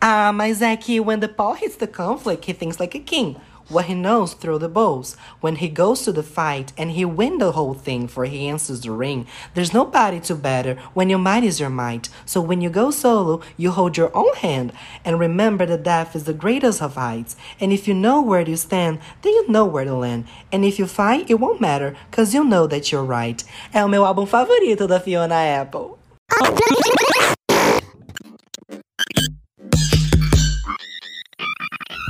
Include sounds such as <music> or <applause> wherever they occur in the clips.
Ah, mas é que when the Paul hits the conflict, he thinks like a king. What he knows throw the bows. When he goes to the fight and he win the whole thing for he answers the ring, there's nobody to better when your might is your might. So when you go solo, you hold your own hand and remember that death is the greatest of heights. And if you know where you stand, then you know where to land. And if you fight, it won't matter, cause you know that you're right. É o meu álbum favorito da Fiona Apple.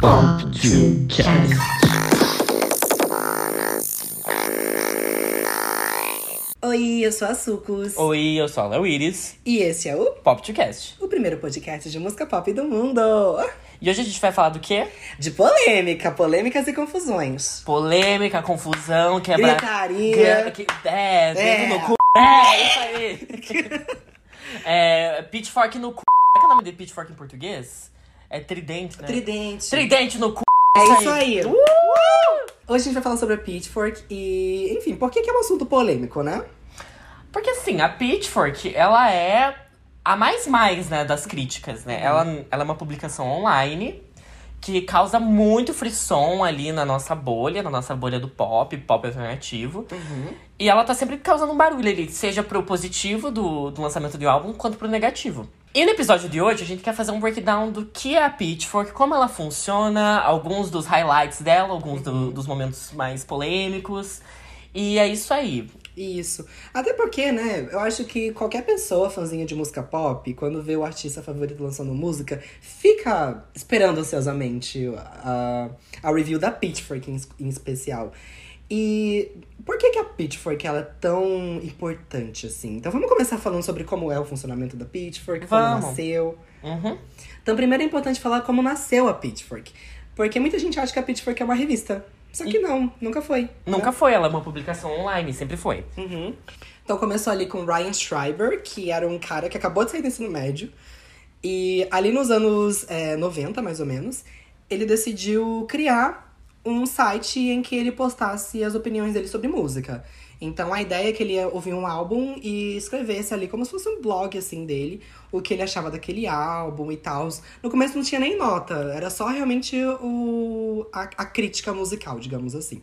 Pop to Cast. Oi, eu sou a Sucos. Oi, eu sou a Léo Iris, E esse é o, Pop to Cast. o primeiro podcast de música pop do mundo. E hoje a gente vai falar do quê? De polêmica, polêmicas e confusões. Polêmica, confusão, quebra... Gritaria. Que- É, dedo É. no cu. É, isso aí. <laughs> é, pitchfork no cu. Qual é o nome de pitchfork em português? É tridente, né? Tridente. Tridente no cu. É isso aí. Uh! Hoje a gente vai falar sobre a Pitchfork e, enfim, por que, que é um assunto polêmico, né? Porque assim, a Pitchfork, ela é a mais mais, né, das críticas, né? Ela, ela é uma publicação online que causa muito frisson ali na nossa bolha, na nossa bolha do pop, pop alternativo. E ela tá sempre causando um barulho ali, seja pro positivo do, do lançamento do álbum, quanto pro negativo. E no episódio de hoje, a gente quer fazer um breakdown do que é a Pitchfork, como ela funciona, alguns dos highlights dela, alguns do- dos momentos mais polêmicos. E é isso aí. Isso. Até porque, né, eu acho que qualquer pessoa fãzinha de música pop, quando vê o artista favorito lançando música, fica esperando ansiosamente a, a review da Pitchfork em, em especial. E por que, que a Pitchfork ela é tão importante assim? Então vamos começar falando sobre como é o funcionamento da Pitchfork, como Vamos. nasceu. Uhum. Então, primeiro é importante falar como nasceu a Pitchfork. Porque muita gente acha que a Pitchfork é uma revista. Só que não, nunca foi. Nunca né? foi, ela é uma publicação online, sempre foi. Uhum. Então começou ali com Ryan Schreiber, que era um cara que acabou de sair do ensino médio. E ali nos anos é, 90, mais ou menos, ele decidiu criar um site em que ele postasse as opiniões dele sobre música. Então a ideia é que ele ia ouvir um álbum e escrevesse ali como se fosse um blog assim dele, o que ele achava daquele álbum e tal. No começo não tinha nem nota, era só realmente o, a, a crítica musical, digamos assim.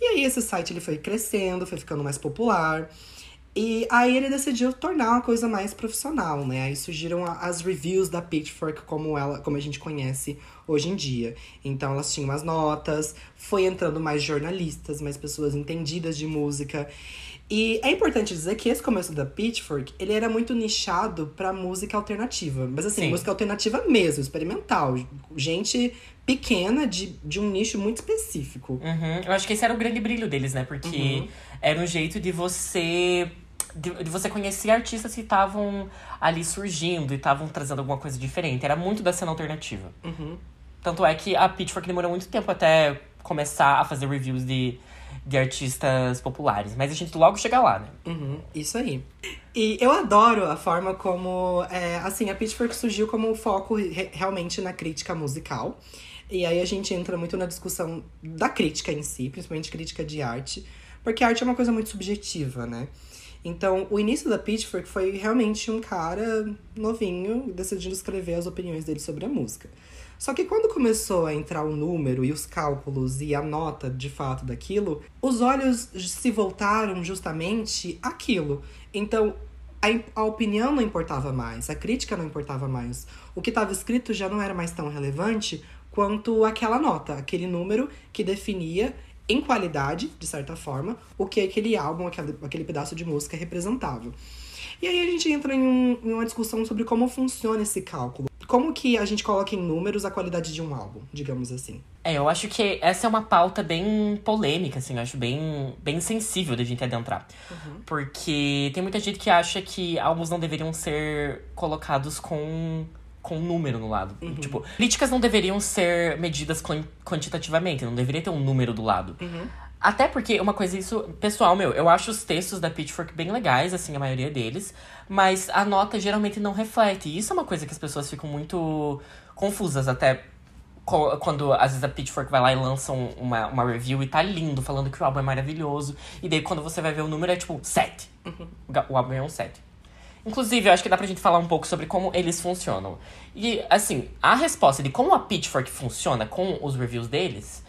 E aí esse site ele foi crescendo, foi ficando mais popular. E aí ele decidiu tornar uma coisa mais profissional, né? Aí surgiram as reviews da Pitchfork como ela, como a gente conhece hoje em dia. Então elas tinham as notas, foi entrando mais jornalistas, mais pessoas entendidas de música. E é importante dizer que esse começo da Pitchfork, ele era muito nichado pra música alternativa. Mas assim, Sim. música alternativa mesmo, experimental. Gente pequena de, de um nicho muito específico. Uhum. Eu acho que esse era o grande brilho deles, né? Porque Uhum. era um jeito de você. De, de você conhecer artistas que estavam ali surgindo e estavam trazendo alguma coisa diferente. Era muito da cena alternativa. Uhum. Tanto é que a Pitchfork demorou muito tempo até começar a fazer reviews de, de artistas populares. Mas a gente logo chega lá, né? Uhum, isso aí. E eu adoro a forma como, é, assim, a Pitchfork surgiu como um foco re- realmente na crítica musical. E aí a gente entra muito na discussão da crítica em si, principalmente crítica de arte, porque arte é uma coisa muito subjetiva, né? Então, o início da Pitchfork foi realmente um cara novinho decidindo escrever as opiniões dele sobre a música. Só que quando começou a entrar o número e os cálculos e a nota de fato daquilo, os olhos se voltaram justamente àquilo. Então, a, a opinião não importava mais, a crítica não importava mais. O que estava escrito já não era mais tão relevante quanto aquela nota, aquele número que definia em qualidade, de certa forma, o que aquele álbum, aquele, aquele pedaço de música representava. E aí a gente entra em, um- em uma discussão sobre como funciona esse cálculo. Como que a gente coloca em números a qualidade de um álbum, digamos assim. É, eu acho que essa é uma pauta bem polêmica, assim, eu acho bem, bem sensível da gente adentrar. Porque tem muita gente que acha que álbuns não deveriam ser colocados com, com um número no lado. Tipo, críticas não deveriam ser medidas quan- quantitativamente, não deveria ter um número do lado. Até porque, uma coisa isso, pessoal, meu, eu acho os textos da Pitchfork bem legais, assim, a maioria deles, mas a nota geralmente não reflete. E isso é uma coisa que as pessoas ficam muito confusas, até quando às vezes a Pitchfork vai lá e lança um- uma, uma review e tá lindo, falando que o álbum é maravilhoso. E daí quando você vai ver o número é tipo 7. O ga- O álbum é um 7. Inclusive, eu acho que dá pra gente falar um pouco sobre como eles funcionam. E, assim, a resposta de como a Pitchfork funciona com os reviews deles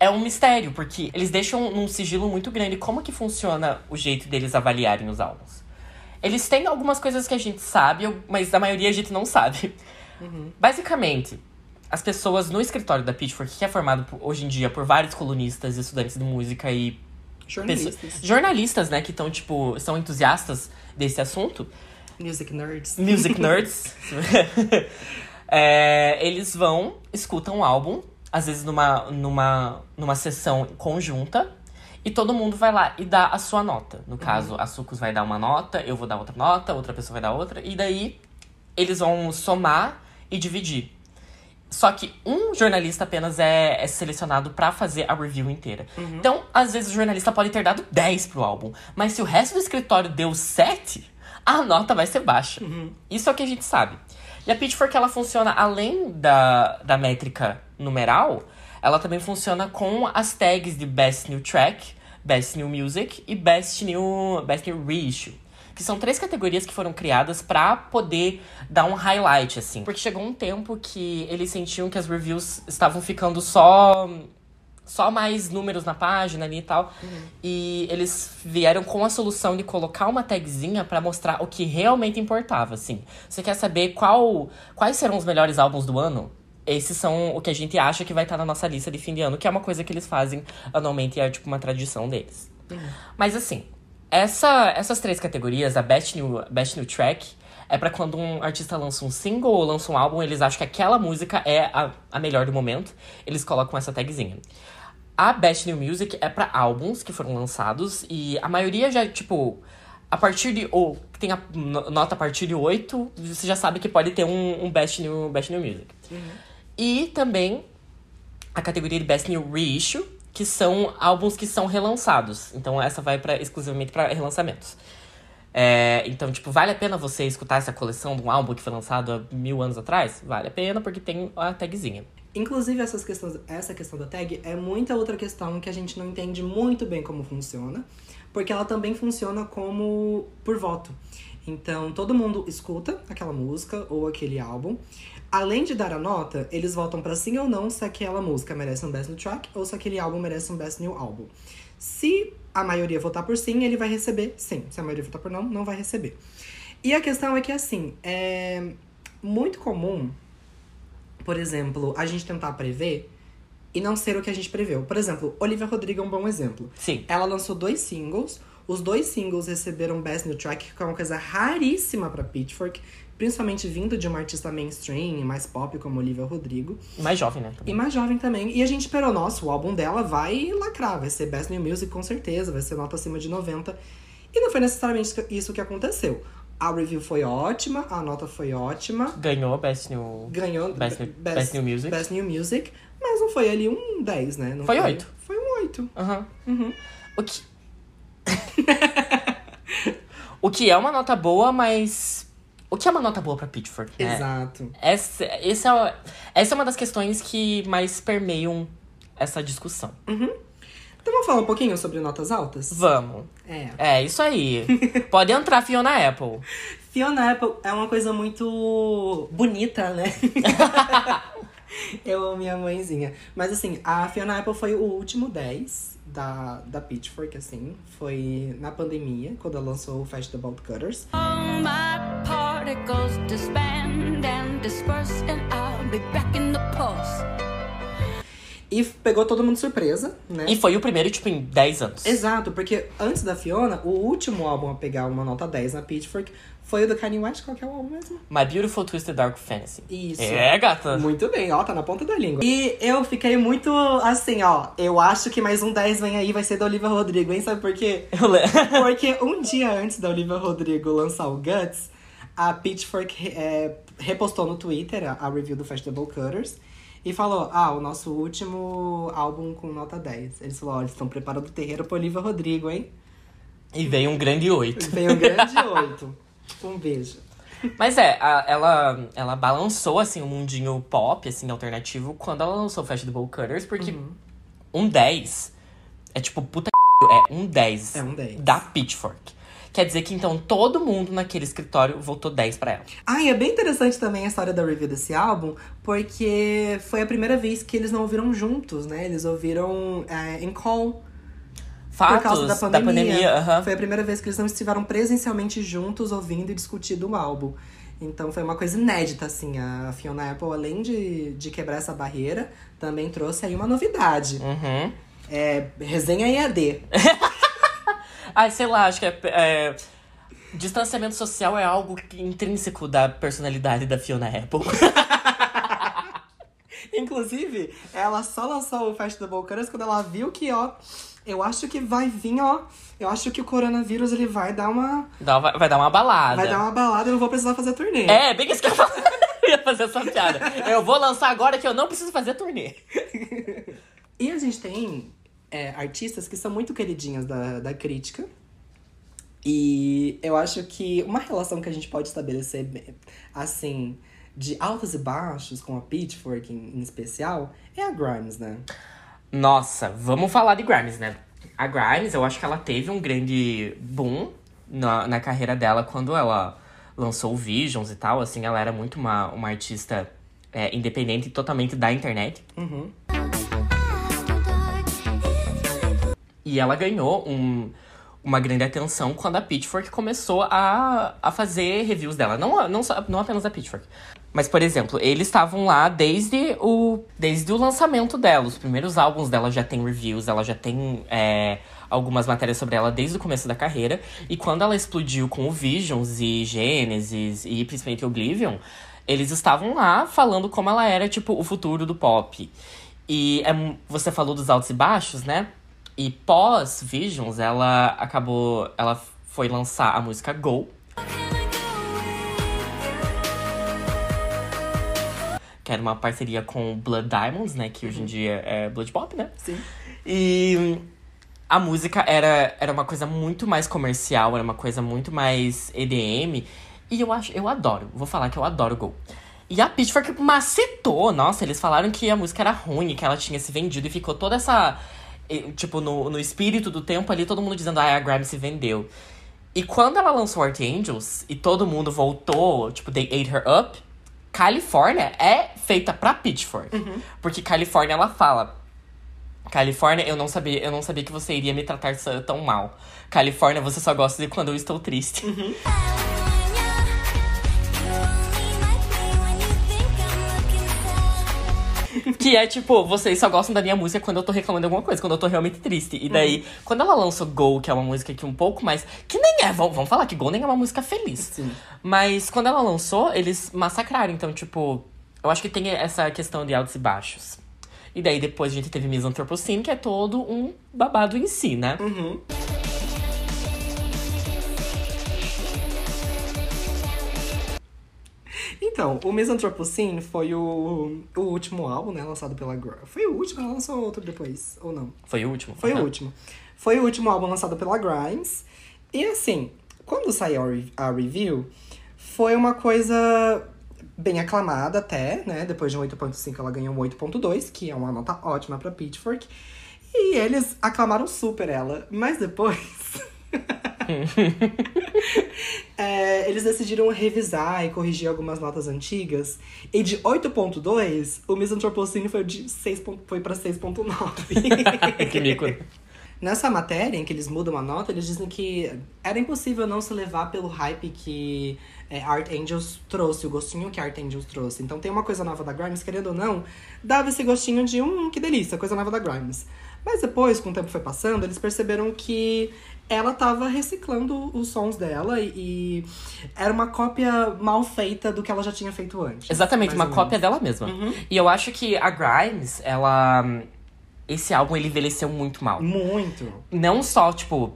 é um mistério, porque eles deixam num sigilo muito grande como que funciona o jeito deles avaliarem os álbuns. Eles têm algumas coisas que a gente sabe, mas a maioria a gente não sabe. Uhum. Basicamente, as pessoas no escritório da Pitchfork, que é formado hoje em dia por vários colunistas, estudantes de música e jornalistas, pessoas, jornalistas né, que estão tipo são entusiastas desse assunto. Music nerds. Music nerds. <laughs> <laughs> é, eles vão, escutam o álbum, às vezes numa, numa, numa sessão conjunta, e todo mundo vai lá e dá a sua nota. No caso, uhum. a Sucos vai dar uma nota, eu vou dar outra nota, outra pessoa vai dar outra, e daí eles vão somar e dividir. Só que um jornalista apenas é, é selecionado para fazer a review inteira. Uhum. Então, às vezes o jornalista pode ter dado 10 pro álbum, mas se o resto do escritório deu 7, a nota vai ser baixa. Uhum. Isso é o que a gente sabe. E a Pitchfork, ela funciona além da, da métrica numeral, ela também funciona com as tags de Best New Track, Best New Music e Best New, Best New Reissue. Que são três categorias que foram criadas para poder dar um highlight, assim. Porque chegou um tempo que eles sentiam que as reviews estavam ficando só só mais números na página ali e tal. Uhum. E eles vieram com a solução de colocar uma tagzinha para mostrar o que realmente importava, assim. Você quer saber qual, quais serão os melhores álbuns do ano? Esses são o que a gente acha que vai estar na nossa lista de fim de ano, que é uma coisa que eles fazem anualmente, é tipo uma tradição deles. Uhum. Mas assim, essa, essas três categorias, a Best New, Best New Track, é para quando um artista lança um single ou lança um álbum, eles acham que aquela música é a, a melhor do momento, eles colocam essa tagzinha. A Best New Music é para álbuns que foram lançados e a maioria já, tipo, a partir de. Ou tem a nota a partir de 8, você já sabe que pode ter um, um Best, New, Best New Music. Uhum. E também a categoria de Best New Reissue, que são álbuns que são relançados. Então essa vai pra, exclusivamente para relançamentos. É, então, tipo, vale a pena você escutar essa coleção de um álbum que foi lançado há mil anos atrás? Vale a pena, porque tem a tagzinha. Inclusive, essas questões, essa questão da tag é muita outra questão que a gente não entende muito bem como funciona, porque ela também funciona como por voto. Então, todo mundo escuta aquela música ou aquele álbum. Além de dar a nota, eles votam para sim ou não se aquela música merece um Best New Track ou se aquele álbum merece um Best New Album. Se a maioria votar por sim, ele vai receber sim. Se a maioria votar por não, não vai receber. E a questão é que, assim, é muito comum por exemplo, a gente tentar prever e não ser o que a gente preveu. Por exemplo, Olivia Rodrigo é um bom exemplo. Sim. Ela lançou dois singles. Os dois singles receberam Best New Track, que é uma coisa raríssima para Pitchfork, principalmente vindo de uma artista mainstream, mais pop como Olivia Rodrigo. E mais jovem, né? Também. E mais jovem também. E a gente esperou, nossa, o álbum dela vai lacrar, vai ser Best New Music com certeza, vai ser nota acima de 90. E não foi necessariamente isso que aconteceu. A review foi ótima, a nota foi ótima. Ganhou Best New. Ganhou Best, New, Best, Best New Music. Best New Music. Mas não foi ali um 10, né? Não foi, foi 8. Foi um 8. Uhum. uhum. O que. <laughs> o que é uma nota boa, mas. O que é uma nota boa pra Pitchfork? Né? Exato. Essa, essa, é, essa é uma das questões que mais permeiam essa discussão. Uhum. Então vamos falar um pouquinho sobre notas altas? Vamos. É. É, isso aí. <laughs> Pode entrar Fiona Apple. Fiona Apple é uma coisa muito bonita, né? <laughs> <laughs> Eu amo minha mãezinha. Mas assim, a Fiona Apple foi o último 10 da, da Pitchfork, assim. Foi na pandemia, quando ela lançou o About Cutters. All my particles and disperse and I'll be back in the. E pegou todo mundo de surpresa, né? E foi o primeiro, tipo, em 10 anos. Exato, porque antes da Fiona, o último álbum a pegar uma nota 10 na Pitchfork foi o do Kanye West. Qual que é o álbum mesmo? My Beautiful Twisted Dark Fantasy. Isso. É, gata. Muito bem, ó, tá na ponta da língua. E eu fiquei muito assim, ó. Eu acho que mais um 10 vem aí, vai ser da Olivia Rodrigo, hein? Sabe por quê? <laughs> <laughs> Porque um dia antes da Olivia Rodrigo lançar o Guts, a Pitchfork é, repostou no Twitter a, a review do Festival Cutters. E falou: Ah, o nosso último álbum com nota 10. Eles falaram: Olha, eles estão preparando o terreiro pro Olivia Rodrigo, hein? E veio um grande 8. Veio um grande 8. um beijo. Mas é, a, ela, ela balançou, assim, o mundinho pop, assim, alternativo, quando ela lançou Fashionable Cutters, porque uhum. um 10 é tipo, puta é um 10. É um 10. Da Pitchfork. Quer dizer que então todo mundo naquele escritório votou 10 pra ela. Ah, e é bem interessante também a história da review desse álbum, porque foi a primeira vez que eles não ouviram juntos, né? Eles ouviram é, em call. Fatos por causa da pandemia. pandemia, aham. Foi a primeira vez que eles não estiveram presencialmente juntos ouvindo e discutindo o álbum. Então foi uma coisa inédita, assim. A Fiona Apple, além de, de quebrar essa barreira, também trouxe aí uma novidade. Uhum. É, resenha EAD. <laughs> Ai, sei lá, acho que é, é- Distanciamento social é algo que- intrínseco da personalidade da Fiona Apple. <laughs> Inclusive, ela só lançou o Festival Colors quando ela viu que, ó, eu acho que vai vir, ó. Eu acho que o coronavírus ele vai dar uma. Dá- vai, vai dar uma balada. Vai dar uma balada e eu não vou precisar fazer turnê. É, bem isso que ia falar. <laughs> Eu ia fazer essa piada. Eu vou lançar agora que eu não preciso fazer turnê. E a gente tem é, artistas que são muito queridinhas da, da crítica. E eu acho que uma relação que a gente pode estabelecer, assim, de altos e baixos com a Pitchfork em, em especial, é a Grimes, né? Nossa, vamos falar de Grimes, né? A Grimes, eu acho que ela teve um grande boom na, na carreira dela quando ela lançou o Visions e tal. Assim, ela era muito uma, uma artista é, independente totalmente da internet. Uhum. E ela ganhou um, uma grande atenção quando a Pitchfork começou a, a fazer reviews dela. Não, não, só- não apenas a Pitchfork. Mas, por exemplo, eles estavam lá desde o, desde o lançamento dela. Os primeiros álbuns dela já tem reviews, ela já tem é, algumas matérias sobre ela desde o começo da carreira. E quando ela explodiu com o Visions e Genesis e principalmente Oblivion, eles estavam lá falando como ela era, tipo, o futuro do pop. E é você falou dos altos e baixos, né? E pós Visions, ela acabou. Ela foi lançar a música Go. Que era uma parceria com Blood Diamonds, né? Que hoje em dia é Blood Pop, né? Sim. E a música era, era uma coisa muito mais comercial, era uma coisa muito mais EDM. E eu acho, eu adoro, vou falar que eu adoro Go. E a Pitchfork macetou, nossa, eles falaram que a música era ruim, que ela tinha se vendido e ficou toda essa. Tipo, no, no espírito do tempo ali, todo mundo dizendo, ah, a Grimes se vendeu. E quando ela lançou Archangels e todo mundo voltou, tipo, they ate her up, California é feita pra Pitchfork. Porque California ela fala. Califórnia, eu não sabia, eu não sabia que você iria me tratar tão mal. Califórnia, você só gosta de quando eu estou triste. <laughs> <laughs> que é tipo, vocês só gostam da minha música quando eu tô reclamando de alguma coisa, quando eu tô realmente triste. E daí, quando ela lançou Go, que é uma música que um pouco mais. Que nem é, vamos, vamos falar que Go nem é uma música feliz. Sim. Mas quando ela lançou, eles massacraram. Então, tipo, eu acho que tem essa questão de altos e baixos. E daí depois a gente teve Miss Anthropocene, que é todo um babado em si, né? Uhum. Então, o Misanthropocene foi o, o último álbum, né, lançado pela Grimes. Foi o último? Ela lançou outro depois, ou não? Foi o último. Foi Aham. o último. Foi o último álbum lançado pela Grimes. E assim, quando saiu a, re- a review, foi uma coisa bem aclamada até, né? Depois de um 8.5 ela ganhou um 8.2, que é uma nota ótima pra Pitchfork. E eles aclamaram super ela. Mas depois... <laughs> <laughs> É, eles decidiram revisar e corrigir algumas notas antigas. E de 8.2, o Misanthropocene foi, de 6, ponto- foi pra 6.9. <laughs> que mico. Nessa matéria em que eles mudam a nota, eles dizem que era impossível não se levar pelo hype que é, Art Angels trouxe, o gostinho que Art Angels trouxe. Então tem uma coisa nova da Grimes, querendo ou não, dava esse gostinho de hum, que delícia, coisa nova da Grimes. Mas depois, com o tempo foi passando, eles perceberam que ela tava reciclando os sons dela e, e era uma cópia mal feita do que ela já tinha feito antes. Exatamente, uma cópia dela mesma. Uhum. E eu acho que a Grimes, ela. Esse álbum ele envelheceu muito mal. Muito. Não só, tipo.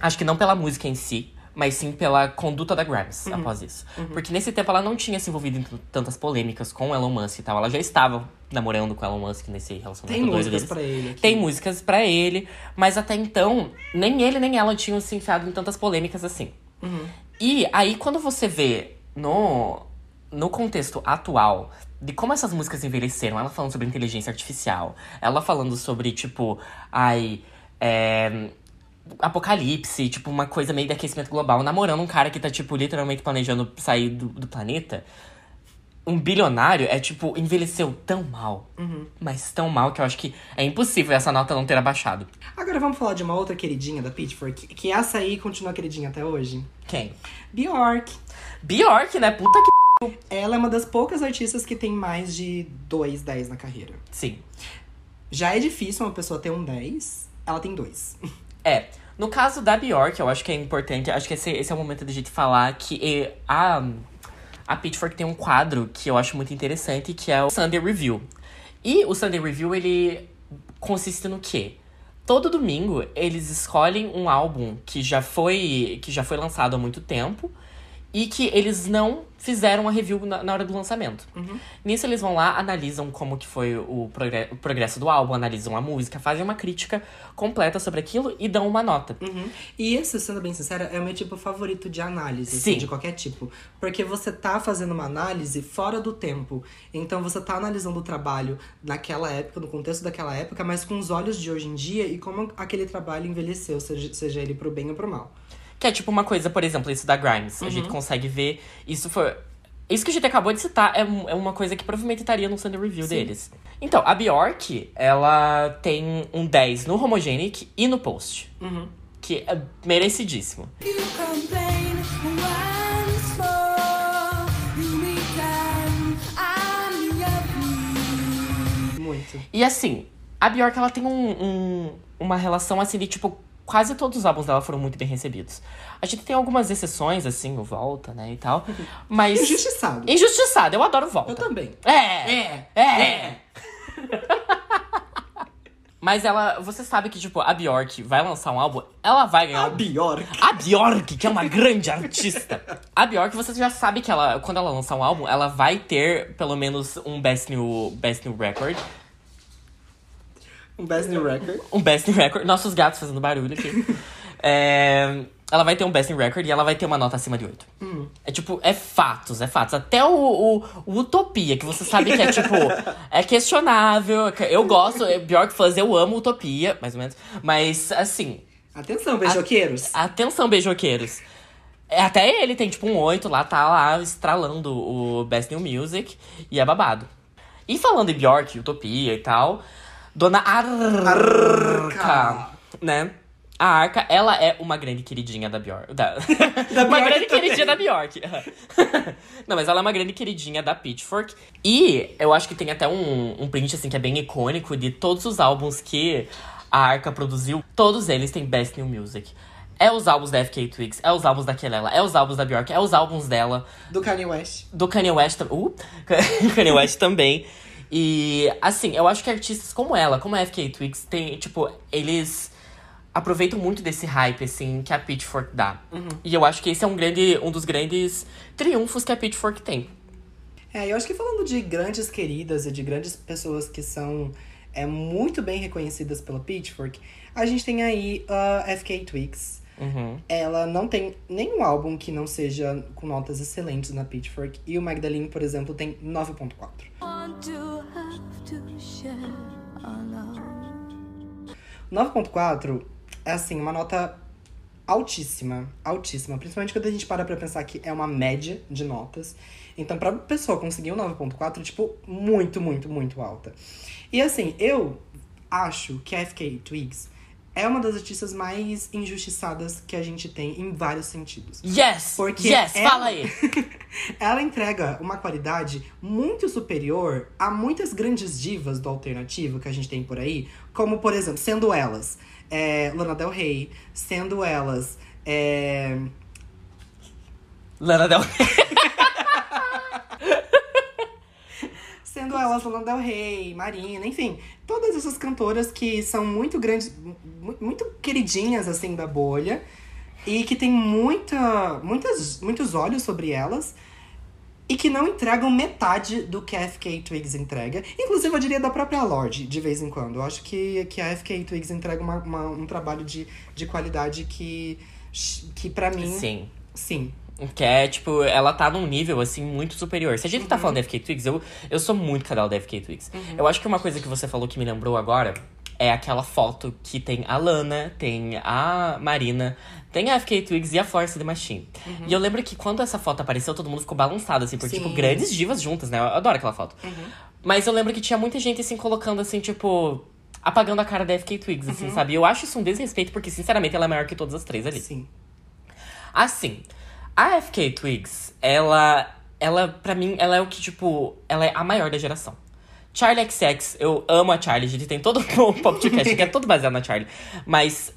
Acho que não pela música em si, mas sim pela conduta da Grimes Uhum. após isso. Porque nesse tempo ela não tinha se envolvido em tantas polêmicas com Elon Musk e tal. Ela já estava namorando com Elon Musk nesse Tem relacionamento doido músicas deles. pra ele aqui. Tem músicas pra ele, mas até então, nem ele nem ela tinham se enfiado em tantas polêmicas assim. Uhum. E aí, quando você vê no, no contexto atual de como essas músicas envelheceram, ela falando sobre inteligência artificial, ela falando sobre, tipo, ai. É, apocalipse, tipo, uma coisa meio de aquecimento global, namorando um cara que tá, tipo, literalmente planejando sair do, do planeta. Um bilionário é, tipo, envelheceu tão mal. Mas tão mal que eu acho que é impossível essa nota não ter abaixado. Agora vamos falar de uma outra queridinha da Pitchfork, que essa aí continua queridinha até hoje. Quem? Bjork. Bjork, né? Puta que. Ela é uma das poucas artistas que tem mais de dois 10 na carreira. Sim. Já é difícil uma pessoa ter um 10, ela tem dois. É. No caso da Bjork, eu acho que é importante. Acho que esse, esse é o momento da gente falar que eh, a, a Pitchfork tem um quadro que eu acho muito interessante, que é o Sunday Review. E o Sunday Review, ele consiste no quê? Todo domingo, eles escolhem um álbum que já foi, que já foi lançado há muito tempo e que eles não fizeram uma review na, na hora do lançamento. Nisso, eles vão lá, analisam como que foi o, progre- o progresso do álbum, analisam a música, fazem uma crítica completa sobre aquilo e dão uma nota. E esse, sendo bem sincera, é o meu tipo favorito de análise, assim, Sim. de qualquer tipo. Porque você tá fazendo uma análise fora do tempo. Então você tá analisando o trabalho naquela época, no contexto daquela época, mas com os olhos de hoje em dia e como aquele trabalho envelheceu, seja, seja ele pro bem ou pro mal. Que é tipo uma coisa, por exemplo, isso da Grimes. A gente consegue ver. Isso foi. Isso que a gente acabou de citar é, é uma coisa que provavelmente estaria no Sunday Review deles. Então, a Bjork, ela tem um 10 no Homogenic e no Post. Que é merecidíssimo. Muito. E assim, a Bjork, ela tem um, um- uma relação assim de tipo. Quase todos os álbuns dela foram muito bem recebidos. A gente tem algumas exceções, assim, o Volta, né, e tal. <laughs> Mas. Injustiçado. Injustiçado, eu adoro Volta. Eu também. É! É, É! <laughs> Mas ela. Você sabe que, tipo, a Bjork vai lançar um álbum, ela vai ganhar A Bjork. a Bjork, que é uma grande artista. A Bjork, você já sabe que ela, quando ela lançar um álbum, ela vai ter pelo menos um Best New, Best New Record. Um Best New Record. Um Best New Record. Nossos gatos fazendo barulho aqui. É, ela vai ter um Best New Record e ela vai ter uma nota acima de 8. É tipo, é fatos, é fatos. Até o, o, o Utopia, que você sabe que é tipo, é questionável. Eu gosto, Bjork fãs, eu amo Utopia, mais ou menos. Mas, assim, Atenção, beijoqueiros. Atenção, beijoqueiros. É, Até ele tem, tipo, um 8 lá, tá lá estralando o Best New Music. E é babado. E falando em Bjork, Utopia e tal, Dona Arca, Arca. né? A Arca, ela é uma grande queridinha da Bjork. <laughs> Da... uma Bjork grande também. queridinha da Bjork. <laughs> Não, mas ela é uma grande queridinha da Pitchfork. E eu acho que tem até um, um print, assim, que é bem icônico de todos os álbuns que a Arca produziu. Todos eles têm Best New Music. É os álbuns da FK Twigs, é os álbuns da Kelela, é os álbuns da Bjork, é os álbuns dela Do Kanye West. do Kanye West, uh, <laughs> Kanye West também. E assim, eu acho que artistas como ela, como a FK Twigs, tem, tipo, eles aproveitam muito desse hype assim que a Pitchfork dá. E eu acho que esse é um grande um dos grandes triunfos que a Pitchfork tem. É, eu acho que falando de grandes queridas e de grandes pessoas que são é, muito bem reconhecidas pela Pitchfork, a gente tem aí a FK Twigs. Uhum. Ela não tem nenhum álbum que não seja com notas excelentes na Pitchfork. E o Magdalene, por exemplo, tem 9.4. Want to have to share our love. 9.4 é assim, uma nota altíssima, altíssima. Principalmente quando a gente para pra pensar que é uma média de notas. Então, pra pessoa conseguir um 9.4, tipo, muito, muito, muito alta. E assim, eu acho que a FK Twigs é uma das artistas mais injustiçadas que a gente tem em vários sentidos. Yes! Porque yes, ela- fala aí. <laughs> Ela entrega uma qualidade muito superior a muitas grandes divas do alternativo que a gente tem por aí, como, por exemplo, sendo elas é, Lana Del Rey, sendo elas. É, Lana Del <laughs> sendo elas Lana Del Rey, Marina, enfim, todas essas cantoras que são muito grandes, mu- muito queridinhas assim da bolha e que tem muita, muitas, muitos olhos sobre elas e que não entregam metade do que a FK Twigs entrega. Inclusive, eu diria da própria Lorde, de vez em quando. Eu acho que, que a FK Twigs entrega uma, uma- um trabalho de, de qualidade que, que para mim, Sim. sim. Que é, tipo, ela tá num nível, assim, muito superior. Se a gente tá falando da FK Twigs, eu, eu sou muito canal da FK Twigs. Eu acho que uma coisa que você falou que me lembrou agora é aquela foto que tem a Lana, tem a Marina, tem a FK Twigs e a Force the Machine. E eu lembro que quando essa foto apareceu, todo mundo ficou balançado, assim, porque, Sim. tipo, grandes divas juntas, né? Eu adoro aquela foto. Mas eu lembro que tinha muita gente, assim, colocando, assim, tipo... Apagando a cara da FK Twigs, assim, sabe? E eu acho isso um desrespeito, porque, sinceramente, ela é maior que todas as três ali. Sim. Assim, a FK Twigs, ela. Ela, pra mim, ela é o que, tipo, ela é a maior da geração. Charlie XX, eu amo a Charlie, a gente tem todo <laughs> o podcast que é todo baseado na Charlie. Mas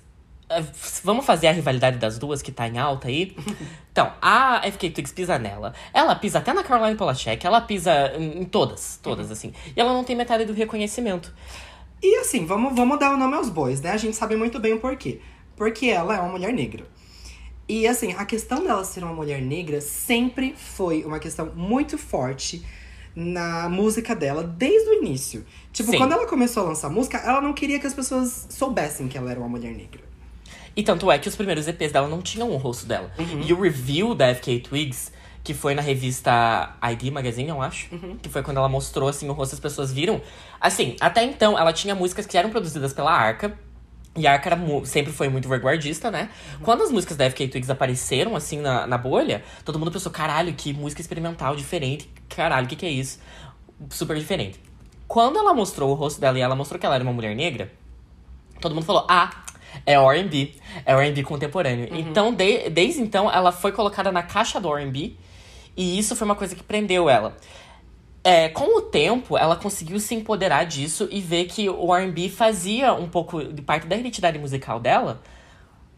eh, vamos fazer a rivalidade das duas que tá em alta aí? Então, a FK Twigs pisa nela. Ela pisa até na Caroline Polachek, ela pisa em, todas, todas, assim. E ela não tem metade do reconhecimento. E assim, vamos, vamos dar o nome aos bois, né? A gente sabe muito bem o porquê. Porque ela é uma mulher negra. E assim, a questão dela ser uma mulher negra sempre foi uma questão muito forte na música dela desde o início. Tipo, Sim. quando ela começou a lançar música, ela não queria que as pessoas soubessem que ela era uma mulher negra. E tanto é que os primeiros EPs dela não tinham o rosto dela. E o review da FK Twigs, que foi na revista ID Magazine, eu acho, que foi quando ela mostrou assim o rosto, as pessoas viram. Assim, até então ela tinha músicas que eram produzidas pela Arca. E a Arca sempre foi muito vanguardista, né? Quando as músicas da FK Twigs apareceram, assim, na, na bolha, todo mundo pensou, caralho, que música experimental diferente. Caralho, o que, que é isso? Super diferente. Quando ela mostrou o rosto dela e ela mostrou que ela era uma mulher negra, todo mundo falou, ah, é R&B, é R&B contemporâneo. Então, de- desde então, ela foi colocada na caixa do R&B, e isso foi uma coisa que prendeu ela. É, com o tempo, ela conseguiu se empoderar disso e ver que o R&B fazia um pouco de parte da identidade musical dela,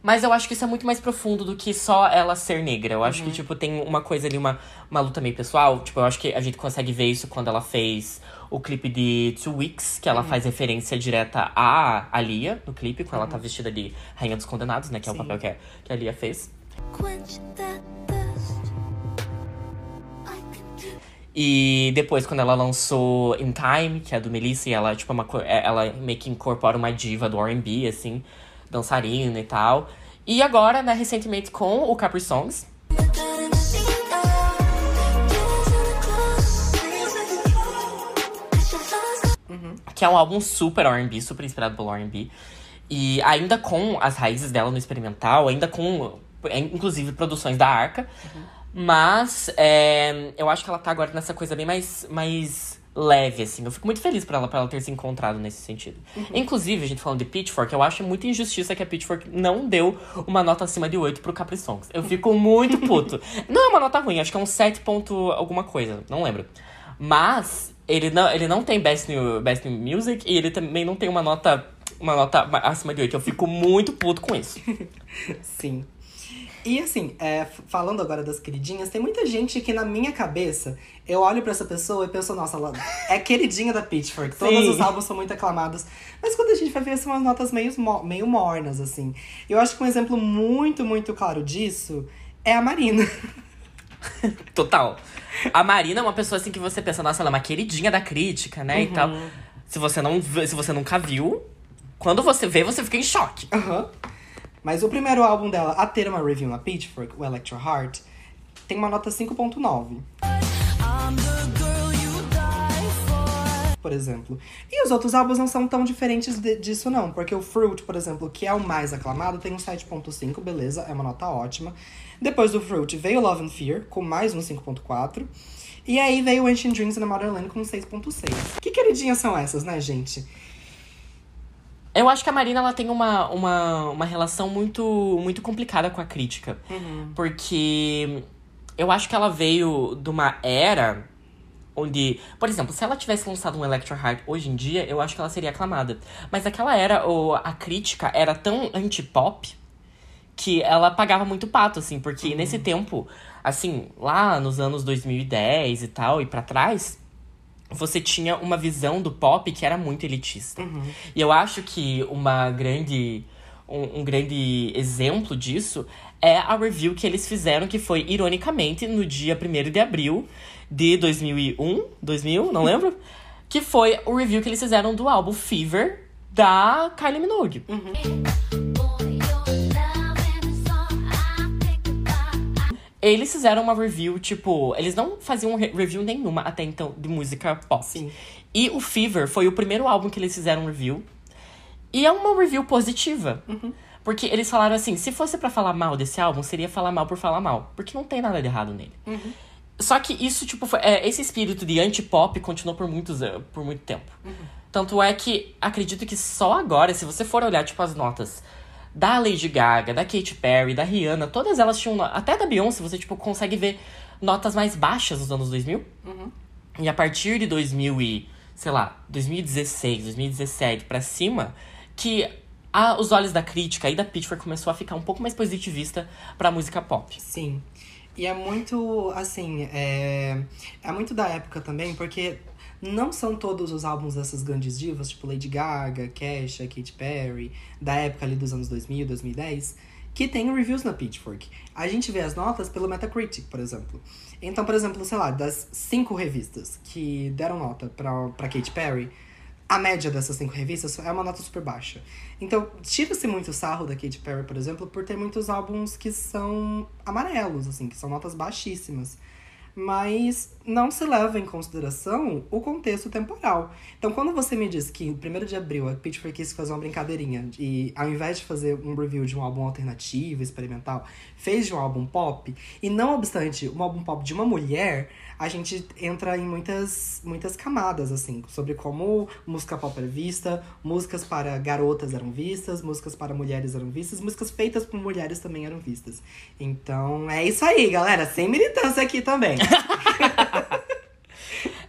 mas eu acho que isso é muito mais profundo do que só ela ser negra. Eu acho que, tipo, tem uma coisa ali, uma, uma luta meio pessoal. Tipo, eu acho que a gente consegue ver isso quando ela fez o clipe de Two Weeks, que ela faz referência direta à a Lia no clipe, quando ela tá vestida de Rainha dos Condenados, né? Que é o Sim. papel que a, que a Lia fez. Quench that E depois, quando ela lançou In Time, que é do Melissa, e ela, tipo, é uma, é- ela meio que incorpora uma diva do R&B, assim, dançarina e tal. E agora, né, recentemente com o Capri Songs, que é um álbum super R&B, super inspirado pelo R&B. E ainda com as raízes dela no experimental, ainda com, inclusive, produções da Arca. Mas é, eu acho que ela tá agora nessa coisa bem mais, mais leve, assim. Eu fico muito feliz por ela, por ela ter se encontrado nesse sentido. Inclusive, a gente falando de Pitchfork, eu acho muita injustiça que a Pitchfork não deu uma nota acima de 8 pro Capri Songs. Eu fico <laughs> muito puto. não é uma nota ruim, acho que é um 7 ponto alguma coisa, não lembro. Mas ele não, ele não tem Best New, Best New Music e ele também não tem uma nota, uma nota ma- acima de 8. Eu fico muito puto com isso. <laughs> Sim. E assim, é, falando agora das queridinhas, tem muita gente que na minha cabeça, eu olho pra essa pessoa e penso, nossa, ela é queridinha da Pitchfork. Todos Sim. os álbuns são muito aclamados. Mas quando a gente vai ver, são umas notas meio, meio mornas, assim. Eu acho que um exemplo muito, muito claro disso é a Marina. <laughs> Total. A Marina é uma pessoa assim que você pensa, nossa, ela é uma queridinha da crítica, né? E tal. Se você não se você nunca viu, quando você vê, você fica em choque. Aham. Mas o primeiro álbum dela a ter uma review na Pitchfork, o Electro Heart, tem uma nota 5.9. I'm the girl you die for. por exemplo. E os outros álbuns não são tão diferentes de- disso, não. Porque o Fruit, por exemplo, que é o mais aclamado, tem um 7.5, beleza, é uma nota ótima. Depois do Fruit veio Love and Fear, com mais um 5.4. E aí veio Ancient Dreams and a Motherland com 6.6. Que queridinhas são essas, né, gente? Eu acho que a Marina ela tem uma, uma, uma relação muito, muito complicada com a crítica. Porque eu acho que ela veio de uma era onde, por exemplo, se ela tivesse lançado um Electro Heart hoje em dia, eu acho que ela seria aclamada. Mas naquela era, o, a crítica era tão anti-pop que ela pagava muito pato, assim, porque nesse tempo, assim, lá nos anos 2010 e tal, e pra trás, você tinha uma visão do pop que era muito elitista. E eu acho que uma grande. Um, um grande exemplo disso é a review que eles fizeram, que foi, ironicamente, no dia 1 de abril de 2001, 2000, não lembro? <laughs> que foi o review que eles fizeram do álbum Fever da Kylie Minogue. Boy, Eles fizeram uma review, tipo, eles não faziam re- review nenhuma até então de música pop. Sim. E o Fever foi o primeiro álbum que eles fizeram review. E é uma review positiva. Uhum. Porque eles falaram assim, se fosse pra falar mal desse álbum, seria falar mal por falar mal. Porque não tem nada de errado nele. Uhum. Só que isso, tipo, foi, é, esse espírito de anti-pop continuou por, muitos, an- por muito tempo. Tanto é que acredito que só agora, se você for olhar, tipo, as notas da Lady Gaga, da Katy Perry, da Rihanna, todas elas tinham. Até da Beyoncé, você, tipo, consegue ver notas mais baixas nos anos 2000. E a partir de 2000 e, sei lá, 2016, 2017 pra cima, que a- os olhos da crítica e da Pitchfork começou a ficar um pouco mais positivista pra música pop. Sim. E é muito, assim, é, é muito da época também, porque não são todos os álbuns dessas grandes divas, tipo Lady Gaga, Kesha, Katy Perry, da época ali dos anos 2000, 2010, que tem reviews na Pitchfork. A gente vê as notas pelo Metacritic, por exemplo. Então, por exemplo, sei lá, das cinco revistas que deram nota pra, Katy Perry, a média dessas cinco revistas é uma nota super baixa. Então, tira-se muito sarro da Katy Perry, por exemplo, por ter muitos álbuns que são amarelos, assim, que são notas baixíssimas. Mas não se leva em consideração o contexto temporal. Então, quando você me diz que em 1 de abril a Pitchfork quis fazer uma brincadeirinha e, ao invés de fazer um review de um álbum alternativo, experimental, fez de um álbum pop, e não obstante, um álbum pop de uma mulher, a gente entra em muitas, muitas camadas, assim, sobre como música pop era vista, músicas para garotas eram vistas, músicas para mulheres eram vistas, músicas feitas por mulheres também eram vistas. Então, é isso aí, galera. Sem militância aqui também. <laughs>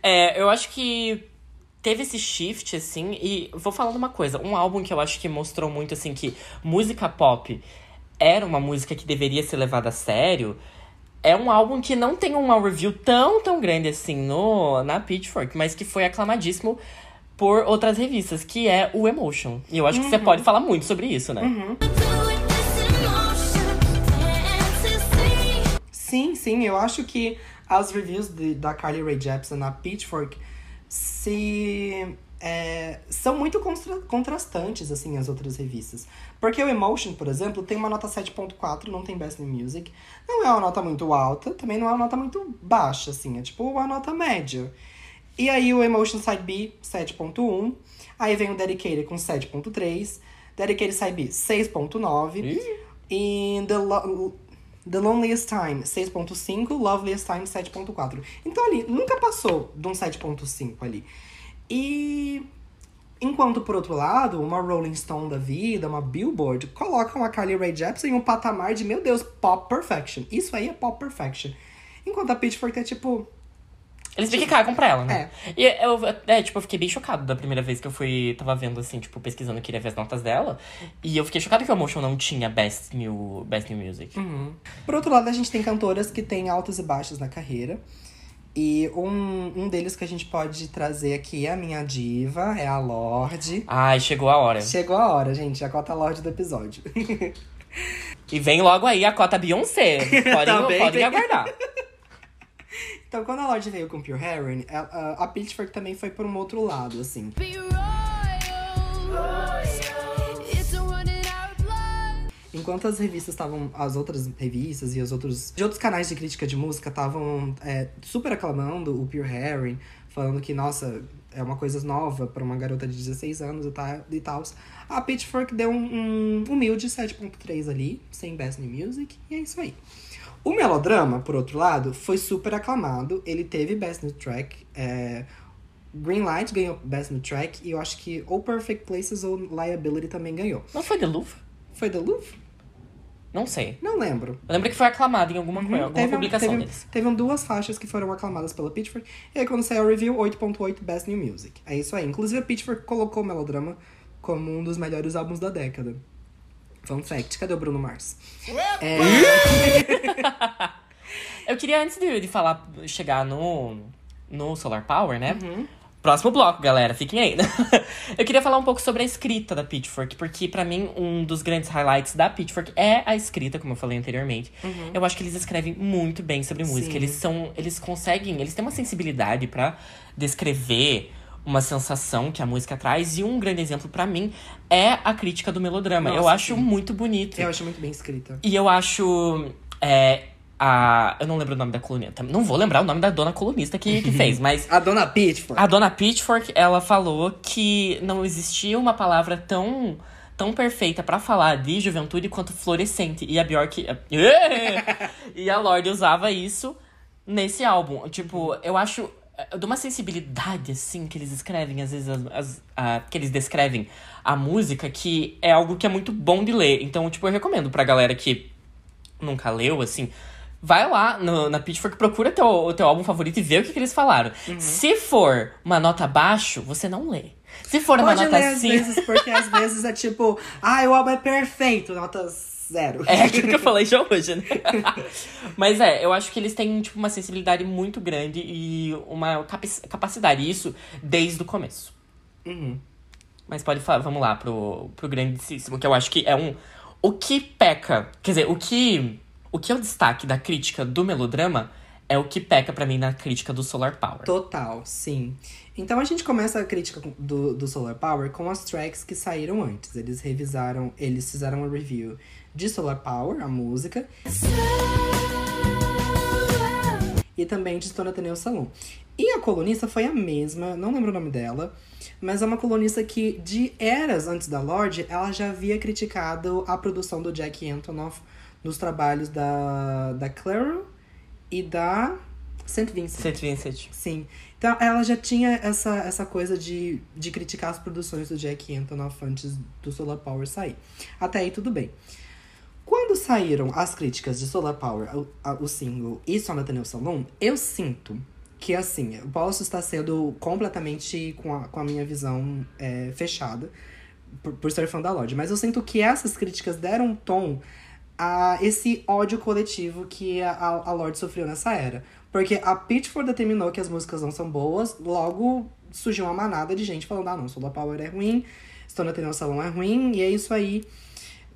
É, eu acho que teve esse shift, assim, e vou falando uma coisa. Um álbum que eu acho que mostrou muito, assim, que música pop era uma música que deveria ser levada a sério. É um álbum que não tem uma review tão, tão grande assim no, na Pitchfork, mas que foi aclamadíssimo por outras revistas, que é o Emotion. E eu acho que você pode falar muito sobre isso, né? Sing. Sim, sim, eu acho que as reviews de- da Carly Rae Jepsen na Pitchfork se é, são muito constra- contrastantes assim as outras revistas. Porque o Emotion, por exemplo, tem uma nota 7.4, não tem Best New Music. Não é uma nota muito alta, também não é uma nota muito baixa, assim, é tipo uma nota média. E aí o Emotion Side B, 7.1. Aí vem o Dedicated com 7.3. Dedicated Side B, 6.9. E The, Lo- The Loneliest Time, 6.5. Loveliest Time, 7.4. Então ali, nunca passou de um 7.5 ali. E... Enquanto, por outro lado, uma Rolling Stone da vida, uma Billboard, colocam a Carly Rae Jepsen em um patamar de, meu Deus, pop perfection. Isso aí é pop perfection. Enquanto a Pitchfork é tipo, Eles meio que cagam pra ela, né? E eu, é, tipo, eu fiquei bem chocado da primeira vez que eu fui, tava vendo, assim, tipo, pesquisando, eu queria ver as notas dela. E eu fiquei chocado que o Emotion não tinha Best New, Best New Music. Por outro lado, a gente tem cantoras que têm altos e baixos na carreira. E um, um deles que a gente pode trazer aqui é a minha diva, é a Lorde. Ai, chegou a hora. Chegou a hora, gente, a cota Lorde do episódio. <laughs> E vem logo aí a cota Beyoncé. <laughs> Podem, podem aguardar. <laughs> então, quando a Lorde veio com Pure Heroin, a, a, Pitchfork também foi por um outro lado, assim. Be royal. It's. Enquanto as revistas estavam. As outras revistas e os outros. De outros canais de crítica de música estavam é, super aclamando o Pure Heroin, falando que, nossa, é uma coisa nova pra uma garota de 16 anos e tal. A Pitchfork deu um, um humilde 7.3 ali, sem Best New Music, e é isso aí. O melodrama, por outro lado, foi super aclamado. Ele teve Best New Track. É, Greenlight ganhou Best New Track. E eu acho que ou Perfect Places ou Liability também ganhou. Não foi The Louvre? Foi The Louvre? Não sei. Não lembro. Eu lembro que foi aclamado em alguma, coisa, alguma Teve, um- publicação teve, deles. teve duas faixas que foram aclamadas pela Pitchfork. E aí, quando saiu a review, 8.8 Best New Music. É isso aí. Inclusive, a Pitchfork colocou o Melodrama como um dos melhores álbuns da década. Fun fact. Cadê o Bruno Mars? É, <laughs> Eu queria, antes de, de falar, chegar no, no Solar Power, né? Uhum. Próximo bloco, galera, fiquem aí. <laughs> eu queria falar um pouco sobre a escrita da Pitchfork, porque pra mim um dos grandes highlights da Pitchfork é a escrita, como eu falei anteriormente. Eu acho que eles escrevem muito bem sobre música. Uhum. Sim. Eles são, eles conseguem, eles têm uma sensibilidade pra descrever uma sensação que a música traz e um grande exemplo pra mim é a crítica do melodrama. eu Nossa, acho sim. muito bonito. eu acho muito bem escrita. E eu acho. é, a. Eu não lembro o nome da colunista. Não vou lembrar o nome da dona colunista que, que fez, <laughs> mas. A dona Pitchford. A dona Pitchfork, ela falou que não existia uma palavra tão tão perfeita pra falar de juventude quanto florescente. E a Bjork <laughs> e a Lorde usava isso nesse álbum. Tipo, eu acho de uma sensibilidade assim que eles escrevem, às vezes as, as- a- que eles descrevem a música, que é algo que é muito bom de ler. Então, tipo, eu recomendo pra galera que nunca leu, assim, vai lá no- na Pitchfork, procura teu, o teu álbum favorito e vê o que, que eles falaram. Uhum. Se for uma nota abaixo, você não lê. Se for uma Pode nota ler às 5. vezes, porque às <laughs> vezes é tipo, ah, o álbum é perfeito, nota zero. É aquilo que eu falei já hoje, né? <laughs> Mas é, eu acho que eles têm, tipo, uma sensibilidade muito grande e uma capaci- capacidade. Isso desde o começo. Uhum. Mas pode falar, vamos lá pro, pro grandíssimo, que eu acho que é um. O que peca. Quer dizer, o que. O que é o destaque da crítica do melodrama é o que peca pra mim na crítica do Solar Power. Total, sim. Então a gente começa a crítica do, do Solar Power com as tracks que saíram antes. Eles revisaram, eles fizeram uma review de Solar Power, a música, e também de Stone Ateneu Salon. E a colunista foi a mesma, não lembro o nome dela, mas é uma colunista que, de eras antes da Lorde, ela já havia criticado a produção do Jack Antonoff nos trabalhos da, da Claro e da St. Vincent. St. Vincent. Sim. Então ela já tinha essa, essa coisa de, de criticar as produções do Jack Antonoff antes do Solar Power sair. Até aí tudo bem. Quando saíram as críticas de Solar Power, o, o single e Só Nathaniel Salon, eu sinto que assim, eu posso estar sendo completamente com a, com a minha visão é, fechada por, por ser fã da Lorde, mas eu sinto que essas críticas deram um tom a esse ódio coletivo que a, a, Lorde sofreu nessa era. Porque a Pitchford determinou que as músicas não são boas, logo surgiu uma manada de gente falando: ah, não, Solar Power é ruim, Stone Ateneu Salão é ruim, e é isso aí.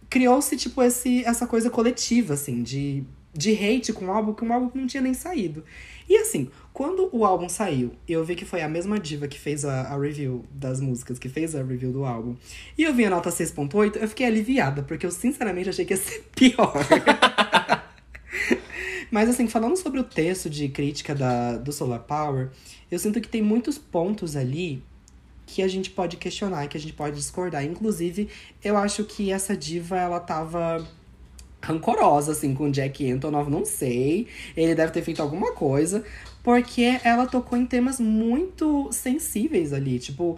Criou-se, tipo, esse, essa coisa coletiva, assim, de, de hate com o álbum, que um álbum que não tinha nem saído. E assim, quando o álbum saiu, eu vi que foi a mesma diva que fez a, a review das músicas, que fez a review do álbum, e eu vi a nota 6.8, eu fiquei aliviada, porque eu sinceramente achei que ia ser <laughs> pior. Mas assim, falando sobre o texto de crítica da, do Solar Power, eu sinto que tem muitos pontos ali que a gente pode questionar, que a gente pode discordar. Inclusive, eu acho que essa diva, ela tava rancorosa, assim, com o Jack Antonoff, não sei. Ele deve ter feito alguma coisa, porque ela tocou em temas muito sensíveis ali, tipo...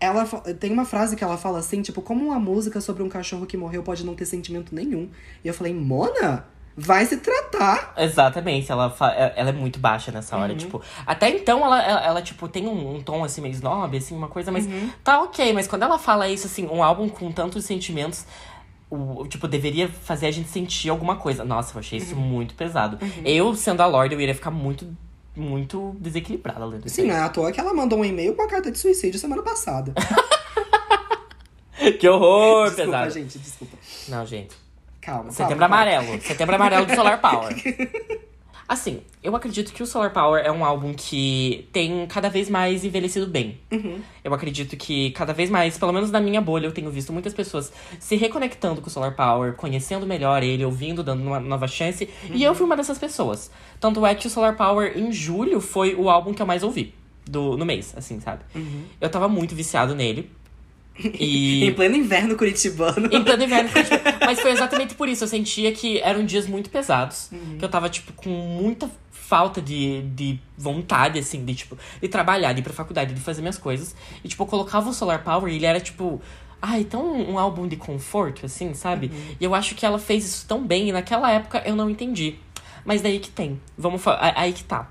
Ela tem uma frase que ela fala assim, tipo, como uma música sobre um cachorro que morreu pode não ter sentimento nenhum. E eu falei, Mona, vai se tratar. Exatamente, ela, é- ela é muito baixa nessa Uhum. hora, tipo... Até então, ela, ela, ela, tipo, tem um, um tom, assim, meio snob, assim, uma coisa, mas Uhum. tá ok. Mas quando ela fala isso, assim, um álbum com tantos sentimentos... O, tipo, deveria fazer a gente sentir alguma coisa. Nossa, eu achei Uhum. isso muito pesado. Eu, sendo a Lorde, eu iria ficar muito, muito desequilibrada lendo isso Sim, não é à toa que ela mandou um e-mail com a carta de suicídio semana passada. <laughs> Que horror, desculpa, pesado. gente, desculpa. Não, gente. Calma. Setembro calma, calma. Amarelo. Setembro Amarelo do <laughs> Solar Power. Assim, eu acredito que o Solar Power é um álbum que tem cada vez mais envelhecido bem. Eu acredito que cada vez mais, pelo menos na minha bolha, eu tenho visto muitas pessoas se reconectando com o Solar Power, conhecendo melhor ele, ouvindo, dando uma nova chance. E eu fui uma dessas pessoas. Tanto é que o Solar Power, em julho, foi o álbum que eu mais ouvi. Do, no mês, assim, sabe? Eu tava muito viciado nele. E. <laughs> Em pleno inverno curitibano. Em pleno inverno. <laughs> tipo, Mas foi exatamente por isso. Eu sentia que eram dias muito pesados. Uhum. Que eu tava, tipo, com muita falta de, de vontade, assim, de, tipo, de trabalhar, de ir pra faculdade, de fazer minhas coisas. E, tipo, eu colocava o Solar Power e ele era, tipo. Ai, tão um álbum de conforto, assim, sabe? Uhum. E eu acho que ela fez isso tão bem, e naquela época eu não entendi. Mas daí que tem. Vamos Aí que tá.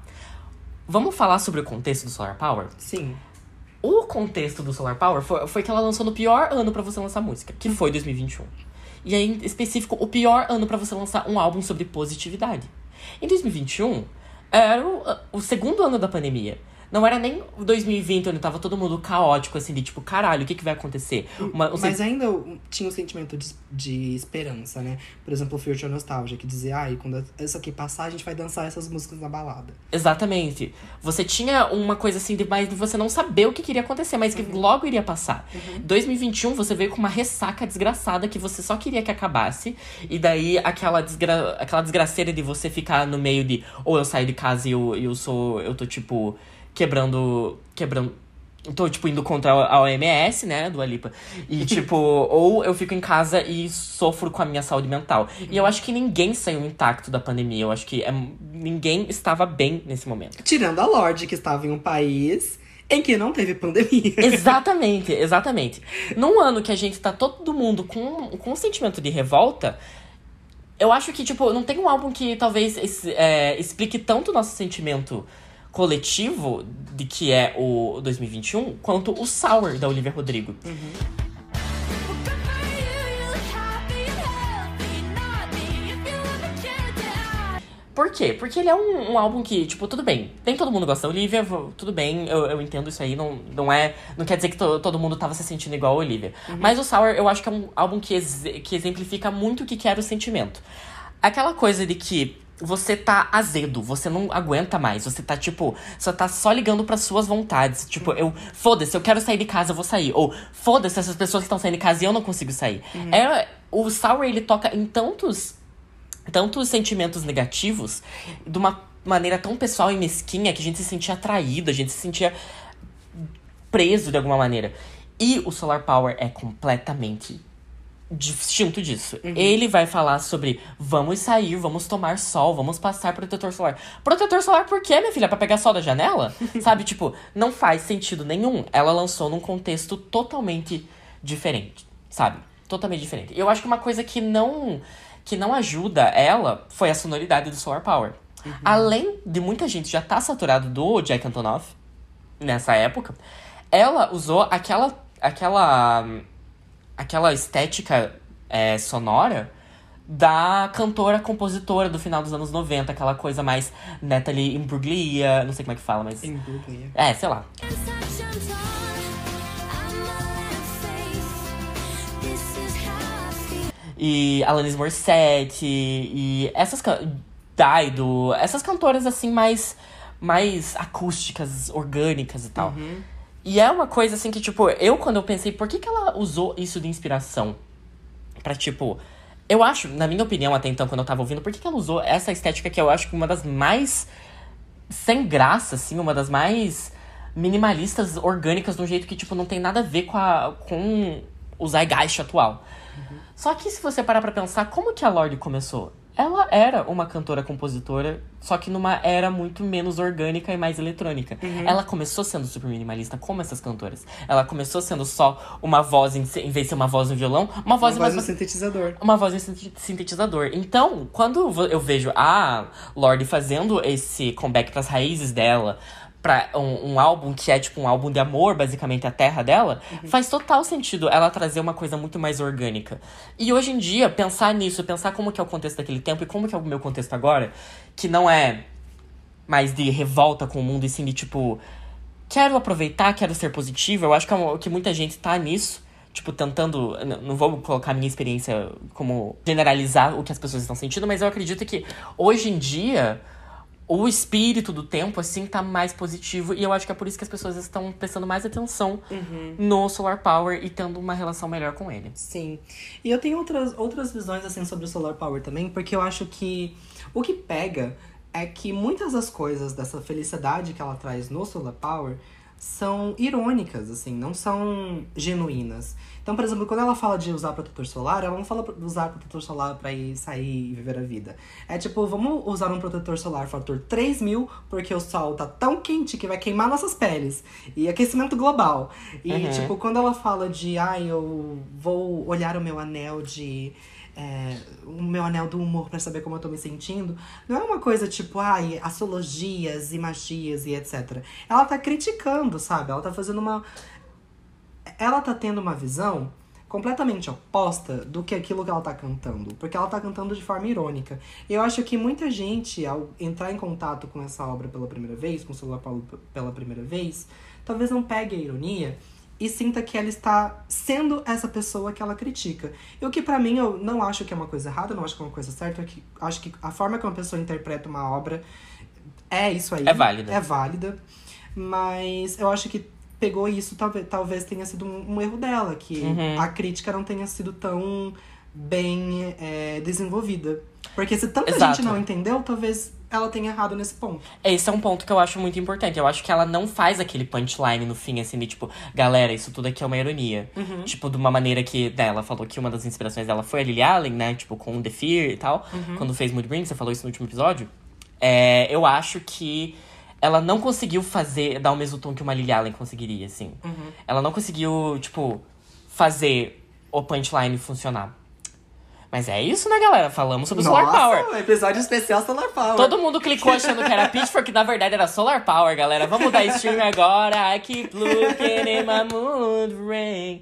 Vamos falar sobre o contexto do Solar Power? Sim. O contexto do Solar Power foi, foi que ela lançou no pior ano pra você lançar música, que foi 2021. E aí, em específico, o pior ano pra você lançar um álbum sobre positividade. Em 2021, era o, o segundo ano da pandemia. Não era nem 2020, onde tava todo mundo caótico, assim, de tipo, caralho, o que, que vai acontecer? Uma, um Mas ainda eu tinha um sentimento de, de esperança, né? Por exemplo, o Future Nostalgia, que dizia, ai, quando isso aqui passar, a gente vai dançar essas músicas na balada. Exatamente. Você tinha uma coisa assim de mais de você não saber o que queria acontecer, mas que logo iria passar. 2021 você veio com uma ressaca desgraçada que você só queria que acabasse. E daí aquela, desgra... aquela desgraceira de você ficar no meio de ou eu saio de casa e eu, eu sou. Eu tô tipo quebrando. quebrando. Tô, tipo, indo contra a OMS, né, do Alipa. E, <laughs> tipo, ou eu fico em casa e sofro com a minha saúde mental. E eu acho que ninguém saiu intacto da pandemia. Eu acho que é, ninguém estava bem nesse momento. Tirando a Lorde, que estava em um país em que não teve pandemia. <laughs> Exatamente, exatamente. Num ano que a gente tá todo mundo com, com um sentimento de revolta, eu acho que, tipo, não tem um álbum que talvez é, explique tanto o nosso sentimento coletivo de que é o 2021, quanto o Sour da Olivia Rodrigo. Ask. Por quê? Porque ele é um, um álbum que, tipo, tudo bem. Nem todo mundo gosta da Olivia, tudo bem, eu, eu entendo isso aí. Não, não é. Não quer dizer que to- todo mundo tava se sentindo igual a Olivia. Mas o Sour, eu acho que é um álbum que, ex- que exemplifica muito o que que era o sentimento. Aquela coisa de que você tá azedo, você não aguenta mais, você tá, tipo, só tá só ligando pras suas vontades. Tipo, eu, foda-se, eu quero sair de casa, eu vou sair. Ou, foda-se, essas pessoas que estão saindo de casa e eu não consigo sair. É, o Sour, ele toca em tantos tantos sentimentos negativos de uma maneira tão pessoal e mesquinha que a gente se sentia atraído, a gente se sentia preso de alguma maneira. E o Solar Power é completamente distinto disso. Ele vai falar sobre vamos sair, vamos tomar sol, vamos passar protetor solar. Protetor solar por quê, minha filha? Pra pegar sol da janela? <laughs> Sabe, tipo, não faz sentido nenhum. Ela lançou num contexto totalmente diferente, sabe? Totalmente diferente. Eu acho que uma coisa que não que não ajuda ela foi a sonoridade do Solar Power. Além de muita gente já tá saturado do Jack Antonoff nessa época, ela usou aquela aquela aquela estética é, sonora da cantora compositora do final dos anos 90, aquela coisa mais Natalie Imbruglia, não sei como é que fala, mas Brooklyn. é, sei lá. E Alanis Morissette e essas Dido, essas cantoras assim mais mais acústicas, orgânicas e tal. E é uma coisa assim que tipo, eu quando eu pensei, por que que ela usou isso de inspiração Pra tipo, eu acho, na minha opinião até então quando eu tava ouvindo, por que que ela usou essa estética que eu acho que uma das mais sem graça assim, uma das mais minimalistas, orgânicas, de um jeito que tipo não tem nada a ver com a com o zeitgeist atual. Só que se você parar pra pensar, como que a Lorde começou? Ela era uma cantora compositora, só que numa era muito menos orgânica e mais eletrônica. Ela começou sendo super minimalista, como essas cantoras. Ela começou sendo só uma voz, em, em vez de ser uma voz no violão, uma voz, Uma voz no sintetizador. uma voz em sinte- sintetizador. Então, quando eu vejo a Lorde fazendo esse comeback pras raízes dela, pra um, um álbum que é tipo um álbum de amor, basicamente, a terra dela, faz total sentido ela trazer uma coisa muito mais orgânica. E hoje em dia, pensar nisso, pensar como que é o contexto daquele tempo e como que é o meu contexto agora, que não é mais de revolta com o mundo, e sim de tipo. Quero aproveitar, quero ser positivo. Eu acho que, é uma- que muita gente tá nisso. Tipo, tentando. Não vou colocar minha experiência como generalizar o que as pessoas estão sentindo, mas eu acredito que hoje em dia o espírito do tempo, assim, tá mais positivo. E eu acho que é por isso que as pessoas estão prestando mais atenção no Solar Power e tendo uma relação melhor com ele. Sim. E eu tenho outras, outras visões, assim, sobre o Solar Power também, porque eu acho que o que pega é que muitas das coisas dessa felicidade que ela traz no Solar Power são irônicas, assim, não são genuínas. Então, por exemplo, quando ela fala de usar protetor solar, ela não fala pra usar protetor solar pra ir sair e viver a vida. É tipo, vamos usar um protetor solar fator 3000, porque o sol tá tão quente que vai queimar nossas peles. E aquecimento global. E, Uhum. tipo, quando ela fala de, ai, eu vou olhar o meu anel de. É, o meu anel do humor pra saber como eu tô me sentindo, não é uma coisa tipo, ai, astrologias e magias e etc. Ela tá criticando, sabe? Ela tá fazendo uma. Ela tá tendo uma visão completamente oposta do que aquilo que ela tá cantando. Porque ela tá cantando de forma irônica. Eu acho que muita gente, ao entrar em contato com essa obra pela primeira vez, com o Paulo pela primeira vez, talvez não pegue a ironia e sinta que ela está sendo essa pessoa que ela critica. E o que pra mim eu não acho que é uma coisa errada, não acho que é uma coisa certa, é que acho que a forma que uma pessoa interpreta uma obra é isso aí. É válida. É válida. Mas eu acho que pegou isso, talvez, talvez tenha sido um, um erro dela, que Uhum. a crítica não tenha sido tão bem é, desenvolvida. Porque se tanta Exato. gente não entendeu, talvez ela tenha errado nesse ponto. Esse é um ponto que eu acho muito importante. Eu acho que ela não faz aquele punchline no fim, assim, de tipo, galera, isso tudo aqui é uma ironia. Uhum. Tipo, de uma maneira que. Né, ela falou que uma das inspirações dela foi a Lily Allen, né? Tipo, com The Fear e tal. Uhum. Quando fez Mood Ring, você falou isso no último episódio. É, eu acho que ela não conseguiu fazer, dar o mesmo tom que uma Lily Allen conseguiria, assim. Uhum. Ela não conseguiu, tipo, fazer o punchline funcionar. Mas é isso, né, galera? Falamos sobre o Solar Power. um episódio especial Solar Power. Todo mundo clicou achando que era Pitchfork, na verdade era Solar Power, galera. Vamos dar stream agora. I keep looking in my mood ring.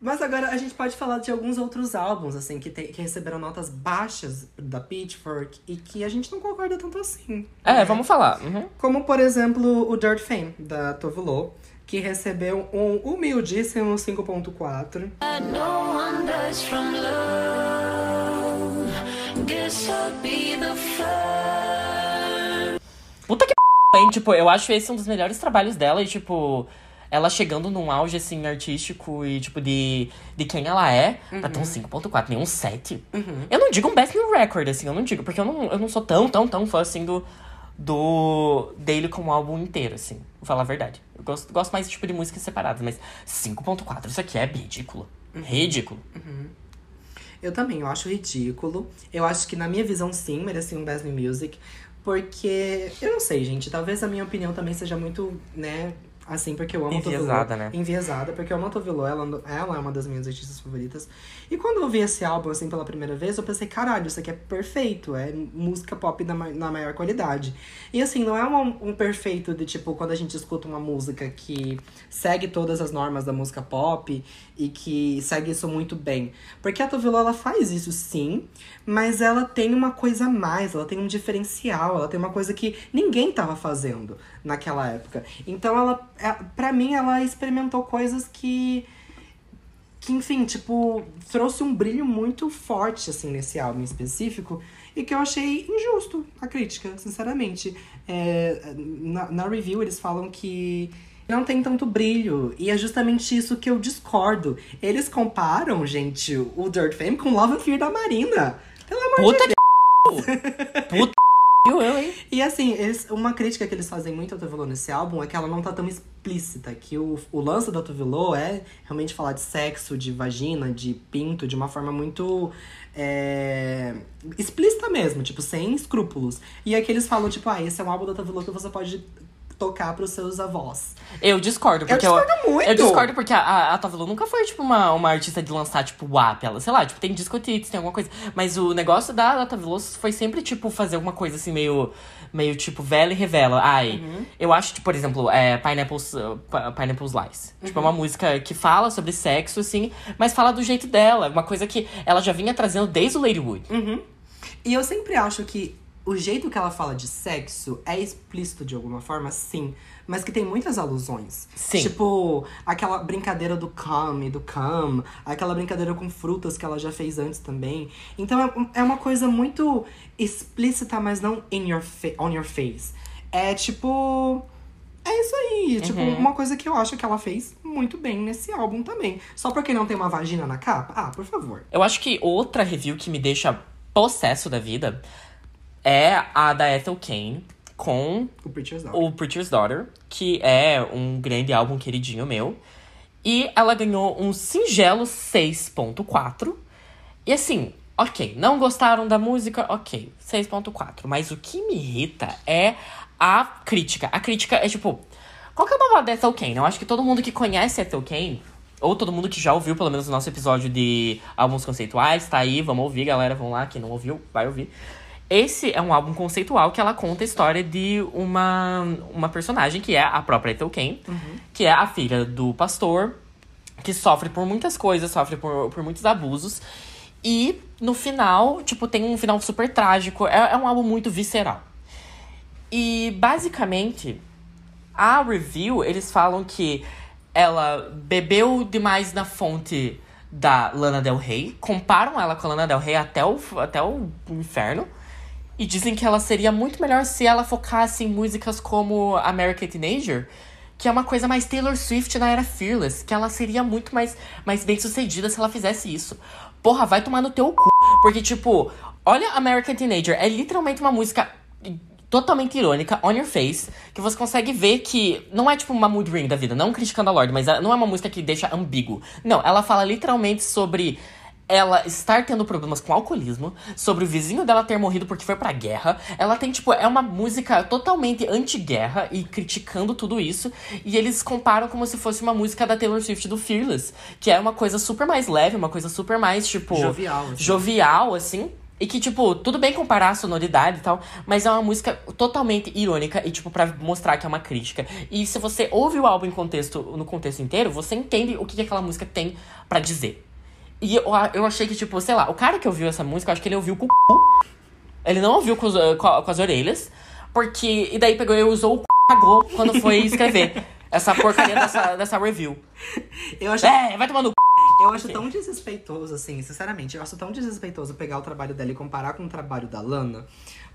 Mas agora a gente pode falar de alguns outros álbuns, assim, que, tem- que receberam notas baixas da Pitchfork e que a gente não concorda tanto assim. É, vamos falar. Uhum. Como, por exemplo, o Dirt Fame, da Tove Lo, que recebeu um humildíssimo 5.4. No one does from love. Guess I'll be the first. Puta que p, hein? Tipo, eu acho esse um dos melhores trabalhos dela e, tipo, ela chegando num auge, assim, artístico e, tipo, de, de quem ela é, pra ter um 5.4, nem um 7. Eu não digo um best new record, assim, eu não digo, porque eu não, eu não sou tão, tão, tão fã, assim, do, do dele como álbum inteiro, assim, vou falar a verdade. Eu gosto, gosto mais, tipo, de músicas separadas, mas 5.4, isso aqui é ridículo. Ridículo. Eu também, eu acho ridículo. Eu acho que, na minha visão, sim, merecia um Best New Music. Porque, eu não sei, gente, talvez a minha opinião também seja muito, né, assim, porque eu amo a Tove Lo. Enviesada, né? Enviesada, porque eu amo a Tove Lo, ela, ela é uma das minhas artistas favoritas. E quando eu vi esse álbum, assim, pela primeira vez, eu pensei, caralho, isso aqui é perfeito, é música pop na, na maior qualidade. E assim, não é um, um perfeito de, tipo, quando a gente escuta uma música que segue todas as normas da música pop e que segue isso muito bem. Porque a Tove Lo, ela faz isso sim, mas ela tem uma coisa a mais, ela tem um diferencial, ela tem uma coisa que ninguém tava fazendo naquela época. Então ela, é, pra mim, ela experimentou coisas que que, enfim, tipo, trouxe um brilho muito forte, assim, nesse álbum específico. E que eu achei injusto a crítica, sinceramente. É, na, na review, eles falam que não tem tanto brilho. E é justamente isso que eu discordo. Eles comparam, gente, o Dirt Fame com Love and Fear da Marina. Pelo amor de <laughs> Puta que Puta eu, hein? e assim, eles- uma crítica que eles fazem muito ao Tove Lo nesse álbum é que ela não tá tão explícita. Que o, o lance da Tove Lo é realmente falar de sexo, de vagina, de pinto, de uma forma muito é, explícita mesmo, tipo, sem escrúpulos. E aqui eles falam, tipo, ah, esse é um álbum da Tove Lo que você pode tocar pros seus avós. Eu discordo, porque discordo muito. Eu discordo porque a, a, a nunca foi, tipo, uma, uma artista de lançar, tipo, WAP. Ela, sei lá, tipo, tem discotites, tem alguma coisa. Mas o negócio da, da foi sempre, tipo, fazer alguma coisa assim, meio, meio tipo, vela e revela. Ai, eu acho, tipo, por exemplo, é, Pineapples, uh, Pi- Pineapples Lies. Tipo, é uma música que fala sobre sexo, assim, mas fala do jeito dela. Uma coisa que ela já vinha trazendo desde o Ladywood. E eu sempre acho que o jeito que ela fala de sexo é explícito de alguma forma, sim. Mas que tem muitas alusões. Sim. Tipo, aquela brincadeira do come, do come. Aquela brincadeira com frutas que ela já fez antes também. Então é, é uma coisa muito explícita, mas não in your on your face. É tipo... É isso aí. Tipo, uma coisa que eu acho que ela fez muito bem nesse álbum também. Só porque não tem uma vagina na capa? Ah, por favor. Eu acho que outra review que me deixa possesso da vida é a da Ethel Kane com O Preacher's Daughter. o Preacher's Daughter, que é um grande álbum queridinho meu. E ela ganhou um singelo 6.4. E assim, ok, não gostaram da música? Ok, 6.4. Mas o que me irrita é a crítica. A crítica é tipo, qual que é o babado da Ethel Kane? Eu acho que todo mundo que conhece Ethel Kane, ou todo mundo que já ouviu pelo menos o nosso episódio de álbuns conceituais, tá aí, vamos ouvir, galera, vamos lá, quem não ouviu, vai ouvir. Esse é um álbum conceitual que ela conta a história de uma, uma personagem que é a própria Ethel Kane, que é a filha do pastor, que sofre por muitas coisas, sofre por, por muitos abusos. E no final, tipo, tem um final super trágico. É, é um álbum muito visceral. E basicamente, a review, eles falam que ela bebeu demais na fonte da Lana Del Rey, comparam ela com a Lana Del Rey até o, até o inferno. E dizem que ela seria muito melhor se ela focasse em músicas como American Teenager, que é uma coisa mais Taylor Swift na era Fearless, que ela seria muito mais, mais bem sucedida se ela fizesse isso. Porra, vai tomar no teu cu. Porque, tipo, olha American Teenager, é literalmente uma música totalmente irônica, on your face, que você consegue ver que não é tipo uma mood ring da vida, não criticando a Lorde, mas não é uma música que deixa ambíguo. Não, ela fala literalmente sobre ela estar tendo problemas com alcoolismo, sobre o vizinho dela ter morrido porque foi pra guerra. Ela tem, tipo, é uma música totalmente anti-guerra e criticando tudo isso. E eles comparam como se fosse uma música da Taylor Swift do Fearless, que é uma coisa super mais leve, uma coisa super mais, tipo. Jovial, assim. Jovial, assim. E que, tipo, tudo bem comparar a sonoridade e tal, mas é uma música totalmente irônica e, tipo, pra mostrar que é uma crítica. E se você ouve o álbum em contexto, no contexto inteiro, você entende o que, que aquela música tem pra dizer. E eu, eu achei que, tipo, sei lá, o cara que ouviu essa música, eu acho que ele ouviu com o cu. Ele não ouviu com, os, eh, com, as orelhas. Porque. E daí pegou e usou o cu cagou quando foi escrever <laughs> essa porcaria dessa, dessa review. Eu acho, É, vai tomar no cu. eu acho tão desrespeitoso, assim, sinceramente, eu acho tão desrespeitoso pegar o trabalho dela e comparar com o trabalho da Lana.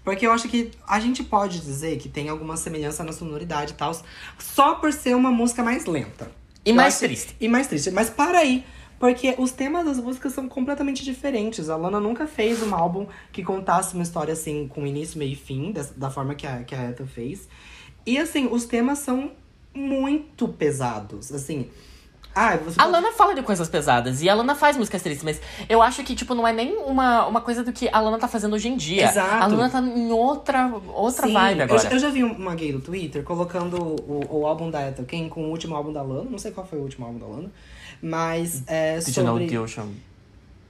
Porque eu acho que a gente pode dizer que tem alguma semelhança na sonoridade e tal, só por ser uma música mais lenta. E Eu mais acho- triste. E mais triste. Mas para aí. Porque os temas das músicas são completamente diferentes. A Lana nunca fez um álbum que contasse uma história assim, com início, meio e fim, da, forma que a, que a Etta fez. E assim, os temas são muito pesados. Assim. Ah, você A pode- Lana fala de coisas pesadas e a Lana faz músicas tristes, mas eu acho que, tipo, não é nem uma, uma coisa do que a Lana tá fazendo hoje em dia. Exato. A Lana tá em outra, outra Sim, vibe eu agora. já- Eu, já vi uma gay no Twitter colocando o, o álbum da Etta Ken com o último álbum da Lana. Não sei qual foi o último álbum da Lana. Mas é Did you know sobre... the ocean?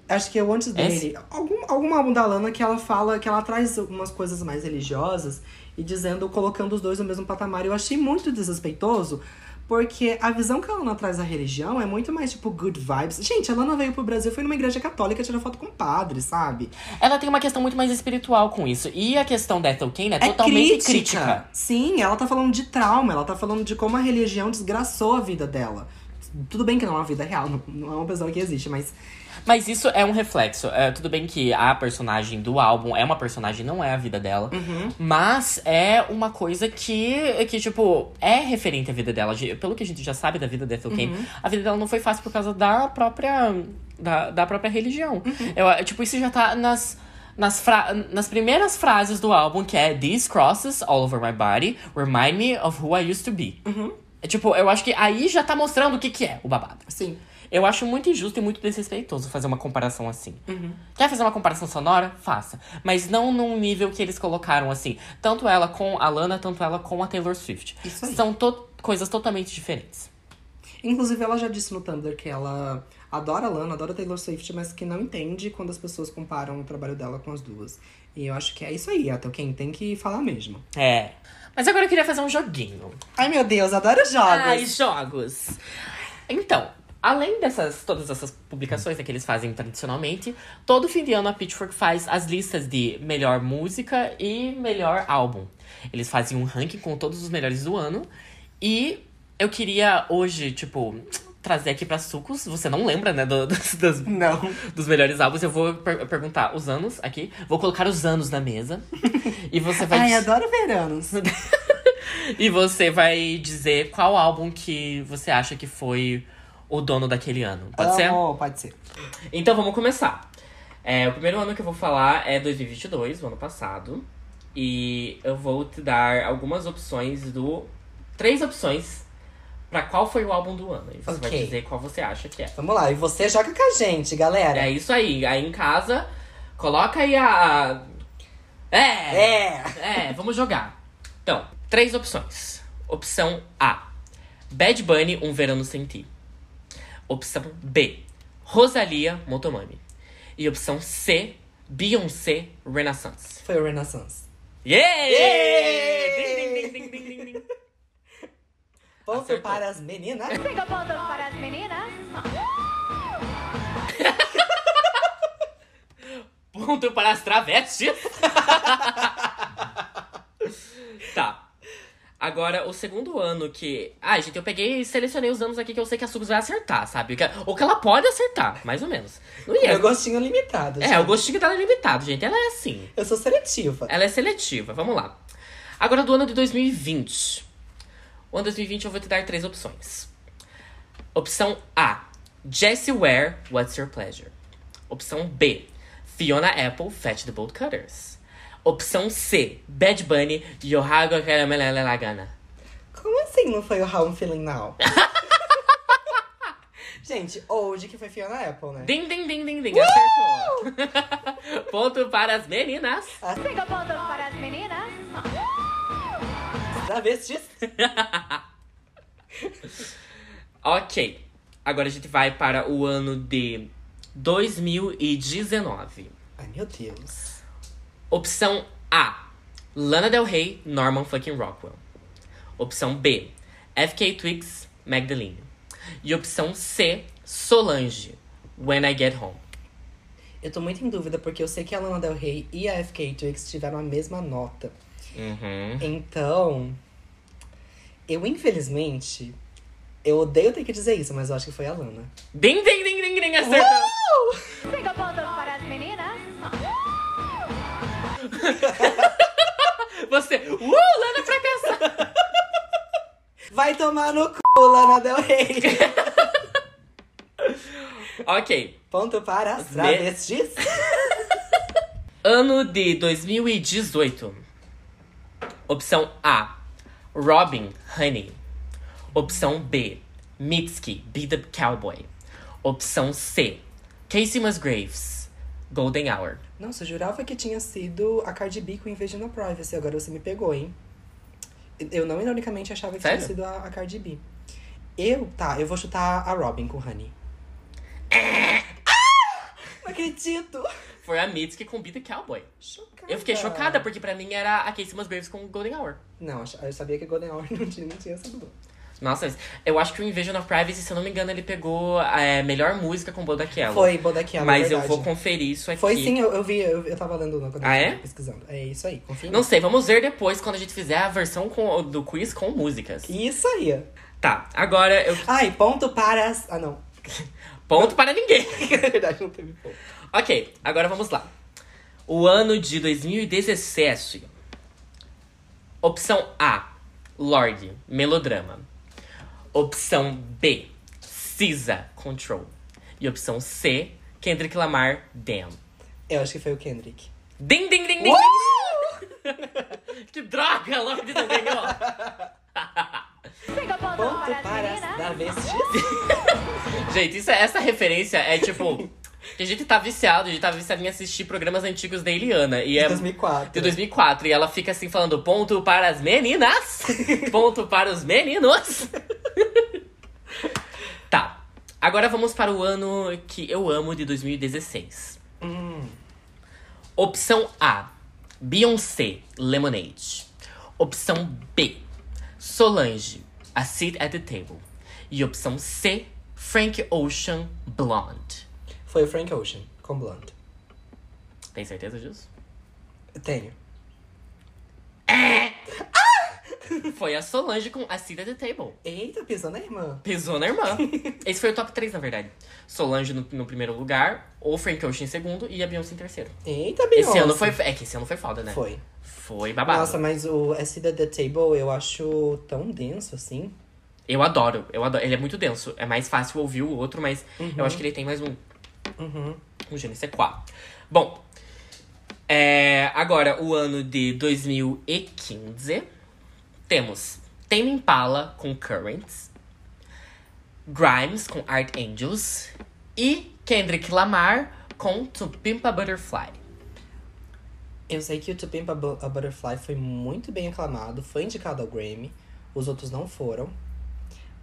Acho que é o antes dele. Algum, algum álbum da Lana que ela fala que ela traz umas coisas mais religiosas e dizendo, colocando os dois no mesmo patamar. Eu achei muito desrespeitoso, porque a visão que a Lana traz da religião é muito mais tipo good vibes. Gente, a Lana veio pro Brasil, foi numa igreja católica tirar foto com o padre, sabe? Ela tem uma questão muito mais espiritual com isso. E a questão da Ethel Kane é, É totalmente crítica. crítica. Sim, ela tá falando de trauma, ela tá falando de como a religião desgraçou a vida dela. Tudo bem que não é uma vida real, não, não é uma pessoa que existe, mas Mas isso é um reflexo. É, tudo bem que a personagem do álbum é uma personagem, não é a vida dela. Uhum. Mas é uma coisa que, que, tipo, é referente à vida dela. De- Pelo que a gente já sabe da vida da Ethel Kane, Uhum. a vida dela não foi fácil por causa da própria. da, da própria religião. Uhum. Eu, tipo, isso já tá nas. Nas, nas primeiras frases do álbum, que é These crosses all over my body remind me of who I used to be. Uhum. É, tipo, eu acho que aí já tá mostrando o que, que é o babado. sim. Eu acho muito injusto e muito desrespeitoso fazer uma comparação assim. Uhum. Quer fazer uma comparação sonora? Faça. Mas não num nível que eles colocaram assim. Tanto ela com a Lana, tanto ela com a Taylor Swift. Isso aí. São to- coisas totalmente diferentes. Inclusive, ela já disse no Tumblr que ela adora a Lana, adora a Taylor Swift, mas que não entende quando as pessoas comparam o trabalho dela com as duas. E eu acho que é isso aí, até quem tem que falar mesmo. É. Mas agora eu queria fazer um joguinho. Ai, meu Deus, adoro jogos! Ai, jogos. Então, além dessas todas essas publicações né, que eles fazem tradicionalmente, todo fim de ano a Pitchfork faz as listas de melhor música e melhor álbum. Eles fazem um ranking com todos os melhores do ano e eu queria hoje, tipo, trazer aqui pra Sucos. Você não lembra, né, do- <laughs> dos, dos- Não. dos melhores álbuns. Eu vou per- perguntar os anos aqui. Vou colocar os anos na mesa. <laughs> e você vai Ai, adoro veranos. <laughs> e você vai dizer qual álbum que você acha que foi o dono daquele ano. Pode ser? Oh, pode ser. Então vamos começar. É, o primeiro ano que eu vou falar é 2022, o ano passado. E eu vou te dar algumas opções do. Três opções pra qual foi o álbum do ano. E você vai Ok. dizer qual você acha que é. Vamos lá, e você joga com a gente, galera. É isso aí. Aí em casa, coloca aí a. É! É. É, vamos jogar. Então, três opções. Opção A: Bad Bunny, Um Verano Sem Ti. Opção B, Rosalia Motomami. E opção C, Beyoncé Renaissance. Foi o Renaissance. Yeah! yeah! Ding, ding, ding, ponto Acertou. para as meninas. Cinco pontos para as meninas. <laughs> ponto para as travestis. <laughs> tá. Agora, o segundo ano que. Ah, gente, eu peguei e selecionei os anos aqui que eu sei que a Subs vai acertar, sabe? Ou que ela pode acertar, mais ou menos. Não ia. É o gostinho limitado. É, gente. o gostinho dela é limitado, gente. Ela é assim. Eu sou seletiva. Ela é seletiva. Vamos lá. Agora do ano de 2020. O ano de 2020 eu vou te dar três opções. Opção A. Jessie Ware, What's Your Pleasure? Opção B. Fiona Apple, Fetch the Bolt Cutters. Opção C. Bad Bunny, Yohago Karamelelagana. Como assim não foi o How I'm Feeling Now? <laughs> Gente, hoje que foi Fiona Apple, né? Ding, ding, ding, ding, ding. Acertou. <laughs> Ponto para as meninas. Cinco pontos para as meninas. Travestis. <laughs> Ok. Agora a gente vai para o ano de 2019. Ai, meu Deus. Opção A. Lana Del Rey, Norman fucking Rockwell. Opção B. FK Twigs, Magdalene. E opção C. Solange, When I Get Home. Eu tô muito em dúvida, porque eu sei que a Lana Del Rey e a FK Twigs tiveram a mesma nota. Uhum. Então, eu infelizmente, eu odeio ter que dizer isso, mas eu acho que foi a Lana. Ding, ding, ding, ding, ding, acertou. Cinco <laughs> Você, uh, Lana fracassada. Vai tomar no c, Lana Del Rey. <laughs> ok. Ponto para as travestis. <laughs> Ano de 2018. Opção A. Robin, Honey. Opção B. Mitski, Be the Cowboy. Opção C. Casey Musgraves, Golden Hour. Nossa, eu jurava que tinha sido a Cardi B com Invasion Privacy. Agora você me pegou, hein? Eu não ironicamente achava que Sério? tinha sido a, a Cardi B. Eu, tá, eu vou chutar a Robin com Honey. Não acredito! Foi a Mitski com Be the Cowboy. Chocada. Eu fiquei chocada, porque pra mim era a Casey Musgraves com Golden Hour. Não, eu sabia que Golden Hour <laughs> não tinha, não tinha essa dor. Nossa, eu acho que o Invasion of Privacy, se eu não me engano, ele pegou a é, melhor música com Boda Kelly. Foi, Bodaquiela, Mas eu vou conferir isso aqui. Foi sim, eu, eu vi, eu, eu tava lendo quando Ah, eu é? pesquisando. É isso aí, confia em Não sei, vamos ver depois quando a gente fizer a versão com- do quiz com músicas. Isso aí. Tá, agora eu. Ai, ponto para as... Ah, não. <laughs> Ponto para ninguém. Na <laughs> verdade, não teve ponto. ok, agora vamos lá. O ano de 2017. Opção A: Lorde, melodrama. Opção B: Cisa, Control. E opção C: Kendrick Lamar, Damn. Eu acho que foi o Kendrick. Ding, ding, ding, ding, ding. <laughs> que droga, Lorde não ganhou. Ponto para as travestis. <laughs> Gente, isso, é- essa referência é tipo. Que a gente tá viciado, a gente tá viciado em assistir programas antigos da Eliana. E é 2004. de 2004. E ela fica assim falando: ponto para as meninas, <laughs> ponto para os meninos. <laughs> tá. Agora vamos para o ano que eu amo de 2016. Hum. Opção A: Beyoncé, Lemonade. Opção B: Solange, A Seat at the Table. E opção C: Frank Ocean, Blonde. Foi o Frank Ocean, com Blonde. Tem certeza disso? Eu tenho. Foi a Solange com A Seat at the Table. Eita, pisou na irmã. Pesou na irmã. <laughs> Esse foi o top 3, na verdade. Solange no, no primeiro lugar, o Frank Ocean em segundo e a Beyoncé em terceiro. Eita, Beyoncé. Esse ano foi. É que esse ano foi foda, né? Foi. Foi babado. Nossa, mas o Acid at the Table eu acho tão denso assim. Eu adoro, eu adoro. Ele é muito denso. É mais fácil ouvir o outro, mas eu acho que ele tem mais um. Uhum. Um je ne sais quoi. Bom, é, agora o ano de 2015. Temos Tame Impala com Currents. Grimes com Art Angels. E Kendrick Lamar com To Pimp a Butterfly. Eu sei que o To Pimp a, Bu- a Butterfly foi muito bem aclamado, foi indicado ao Grammy. Os outros não foram.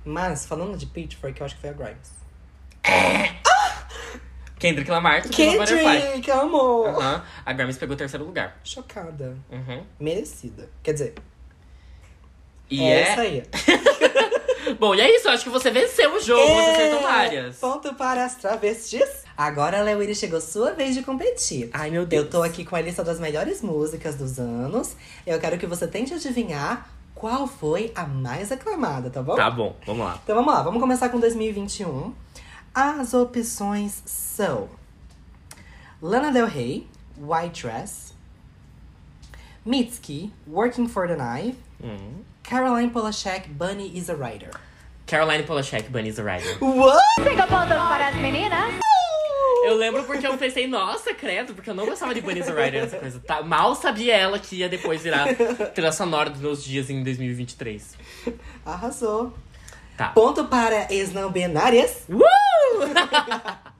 Mas, falando de Pitchfork, eu acho que foi a Grimes. Kendrick Lamar, Butterfly. Kendrick, amor! Aham. A Grimes pegou o terceiro lugar. Chocada. Uhum. Merecida. Quer dizer, E é é essa aí. <laughs> Bom, e é isso. Eu acho que você venceu o jogo. Você acertou várias. Ponto para as travestis. Agora, Lewiri, chegou sua vez de competir. Ai, meu Deus. Eu tô aqui com a lista das melhores músicas dos anos. Eu quero que você tente adivinhar qual foi a mais aclamada, tá bom? Tá bom, vamos lá. Então vamos lá, vamos começar com 2021. As opções são Lana Del Rey, White Dress, Mitski, Working for the Night, Hum. Caroline Polachek, Bunny is a Writer. Caroline Polachek, Bunny's a Rider. What? Cinco pontos para as meninas. Eu lembro porque eu pensei, nossa, credo, porque eu não gostava de Bunny's a Rider, essa coisa. Tá, mal sabia ela que ia depois virar trilha sonora dos meus dias em 2023. Arrasou. Tá. Ponto para ex-não binárias. Uh! <laughs>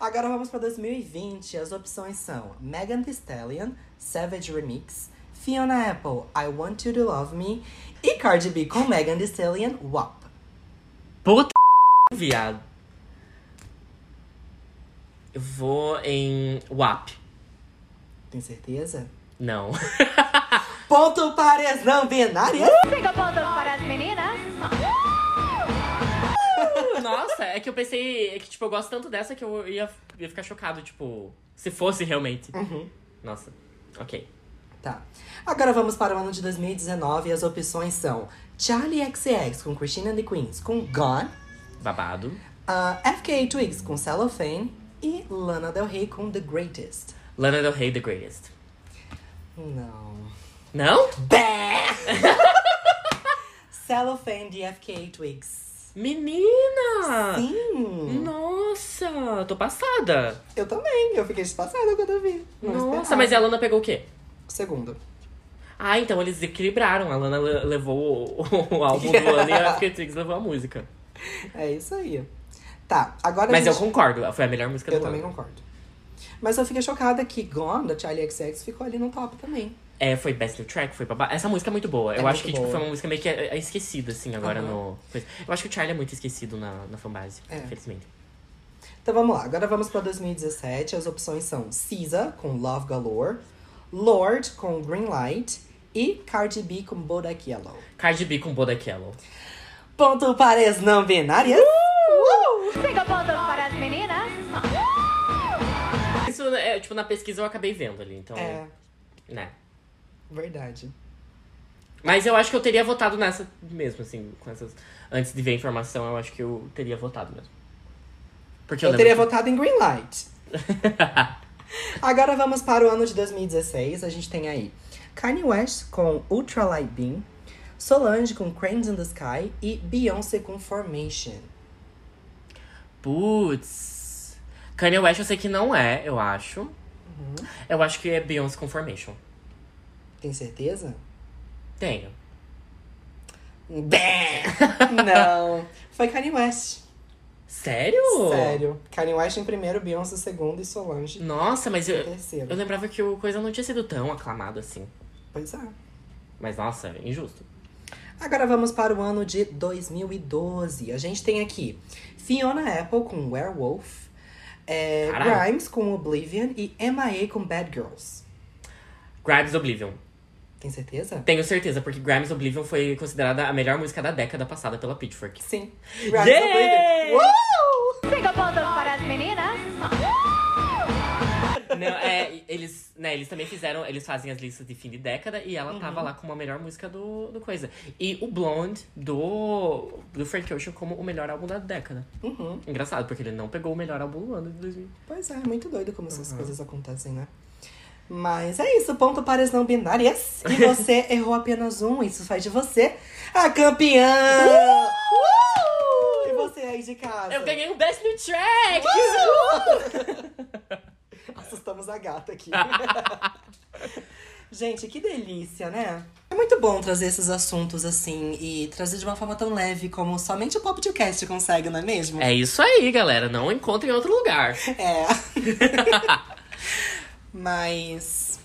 Agora vamos para 2020. As opções são Megan Thee Stallion, Savage Remix, Fiona Apple, I Want You to Love Me e Cardi B com Megan Thee Stallion, WAP. Puta <laughs> viado. Eu vou em WAP. Tem certeza? Não. <laughs> Ponto para as não binárias. Cinco pontos para as meninas. Nossa, é que eu pensei é que, tipo, eu gosto tanto dessa que eu ia, ia ficar chocado, tipo, se fosse realmente. Uhum. Nossa, ok. Tá. Agora vamos para o ano de 2019 e as opções são Charlie XCX com Christina and the Queens com Gone, Babado. uh, FKA Twigs com Cellophane e Lana Del Rey com The Greatest. Lana Del Rey, The Greatest. Não. Não? Bé! <laughs> Cellophane de FKA Twigs. Menina! Sim! Nossa, tô passada. Eu também, eu fiquei passada quando eu vi. Não Nossa, esperava. mas a Lana pegou o quê? Segundo. Ah, então eles equilibraram. A Lana le- levou o, o álbum do ano e a <laughs> Twigs levou a música. É isso aí. Tá, agora Mas eu gente... concordo, foi a melhor música Eu do também ano. concordo. Mas eu fiquei chocada que Gone, da Charlie XX, ficou ali no top também. É, foi Best New Track, foi babá. Essa música é muito boa. É eu acho muito que tipo, foi uma música meio que é, é esquecida, assim, agora Aham. no. Eu acho que o Charlie é muito esquecido na, na fanbase, É. infelizmente. Então vamos lá, agora vamos pra 2017. As opções são SZA com Love Galore, Lord com Green Light e Cardi B com Bodak Yellow. Cardi B com Bodak Yellow. Ponto para as não binárias. Uh! Cinco pontos para as meninas. Isso, é, tipo, na pesquisa eu acabei vendo ali, então. É, Né. Verdade. Mas eu acho que eu teria votado nessa mesmo, assim, com essas. Antes de ver a informação, eu acho que eu teria votado mesmo. Porque eu, Eu teria lembro votado em Green Light. <laughs> Agora vamos para o ano de 2016. A gente tem aí Kanye West com Ultralight Beam, Solange com Cranes in the Sky e Beyoncé com Formation. Putz. Kanye West eu sei que não é, eu acho. Uhum. Eu acho que é Beyoncé com Formation. Tem certeza? Tenho. Bé! <laughs> Não. Foi Kanye West. Sério? Sério. Kanye West em primeiro, Beyoncé em segundo e Solange Nossa, mas eu, terceiro. eu lembrava que o coisa não tinha sido tão aclamado assim. Pois é. Mas nossa, injusto. Agora vamos para o ano de 2012. A gente tem aqui Fiona Apple com Werewolf, é. Grimes com Oblivion e MIA com Bad Girls. Grimes Oblivion. Tem certeza? Tenho certeza, porque Grimes Oblivion foi considerada a melhor música da década passada pela Pitchfork. Sim. Yeah! Oblivion. Uh! Cinco pontos para as meninas. Não, é, eles, né, eles também fizeram, eles fazem as listas de fim de década e ela tava lá como a melhor música do, do coisa. E o Blonde do, do Frank Ocean como o melhor álbum da década. Uhum. Engraçado, porque ele não pegou o melhor álbum do ano de 2000. Pois é, muito doido como essas coisas acontecem, né? Mas é isso, ponto para as não binárias. E você <laughs> errou apenas um, isso faz de você a campeã! Uh! E você aí de casa? Eu ganhei um Best New Track! <laughs> Assustamos a gata aqui. <laughs> Gente, que delícia, né? É muito bom trazer esses assuntos assim e trazer de uma forma tão leve como somente o Pop Cast consegue, não é mesmo? É isso aí, galera. Não encontre em outro lugar. É. Mas.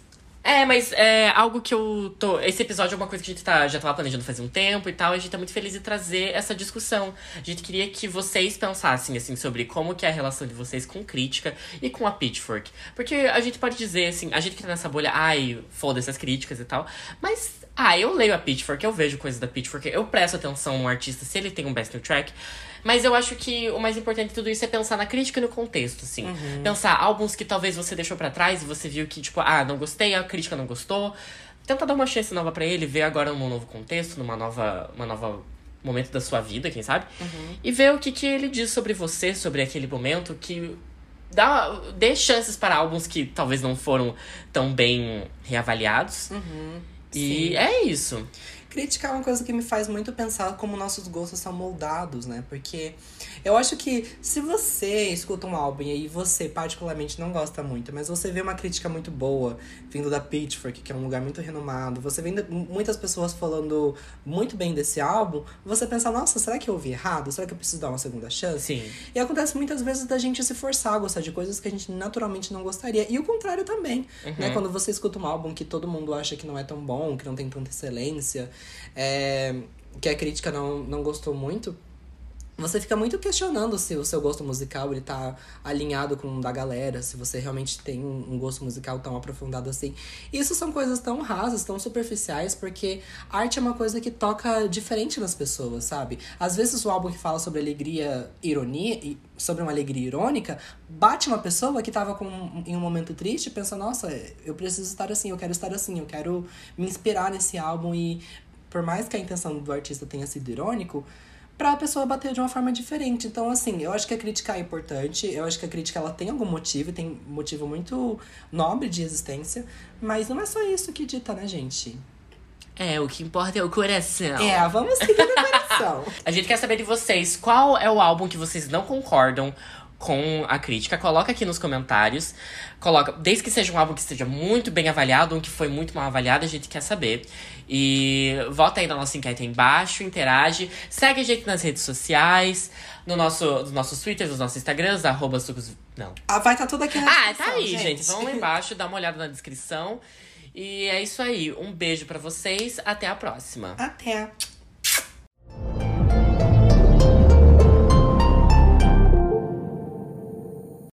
É, mas é algo que eu tô. Esse episódio é uma coisa que a gente tá, já tava planejando fazer um tempo e tal. E a gente tá muito feliz de trazer essa discussão. A gente queria que vocês pensassem, assim, sobre como que é a relação de vocês com crítica e com a Pitchfork. Porque a gente pode dizer, assim, a gente que tá nessa bolha, ai, foda-se as críticas e tal. Mas, ah, eu leio a Pitchfork, eu vejo coisas da Pitchfork, eu presto atenção no artista se ele tem um best new track. Mas eu acho que o mais importante de tudo isso é pensar na crítica e no contexto, assim. Pensar álbuns que talvez você deixou pra trás e você viu que, tipo, ah, não gostei, a crítica não gostou. Tenta dar uma chance nova pra ele, ver agora num novo contexto, numa nova, uma nova momento da sua vida, quem sabe? E ver o que, que ele diz sobre você, sobre aquele momento, que dá, dê chances para álbuns que talvez não foram tão bem reavaliados. E Sim. é isso. Crítica é uma coisa que me faz muito pensar como nossos gostos são moldados, né? Porque eu acho que se você escuta um álbum e você particularmente não gosta muito, mas você vê uma crítica muito boa vindo da Pitchfork, que é um lugar muito renomado, você vê muitas pessoas falando muito bem desse álbum, você pensa, nossa, será que eu ouvi errado? Será que eu preciso dar uma segunda chance? Sim. E acontece muitas vezes da gente se forçar a gostar de coisas que a gente naturalmente não gostaria. E o contrário também, né? Quando você escuta um álbum que todo mundo acha que não é tão bom, que não tem tanta excelência, é, que a crítica não, não gostou muito, você fica muito questionando se o seu gosto musical ele tá alinhado com o da galera, se você realmente tem um gosto musical tão aprofundado assim. Isso são coisas tão rasas, tão superficiais, porque arte é uma coisa que toca diferente nas pessoas, sabe? Às vezes o álbum que fala sobre alegria, ironia, sobre uma alegria irônica, bate uma pessoa que tava com, em um momento triste e pensa, nossa, eu preciso estar assim, eu quero estar assim, eu quero me inspirar nesse álbum e por mais que a intenção do artista tenha sido irônico, pra pessoa bater de uma forma diferente. Então, assim, eu acho que a crítica é importante, eu acho que a crítica ela tem algum motivo, tem motivo muito nobre de existência, mas não é só isso que dita, né, gente? É, o que importa é o coração. É, vamos seguir no coração. <laughs> A gente quer saber de vocês qual é o álbum que vocês não concordam com a crítica. Coloca aqui nos comentários. Coloca, desde que seja um álbum que esteja muito bem avaliado, um que foi muito mal avaliado, a gente quer saber. E vota aí na nossa enquete aí embaixo, interage, segue a gente nas redes sociais, no nosso, nos nossos twitters, nos nossos instagrams, arroba sucos. Não. Ah, vai estar tudo aqui na Ah, tá aí, gente. Vão lá <laughs> embaixo, dá uma olhada na descrição. E é isso aí. Um beijo pra vocês. Até a próxima. Até.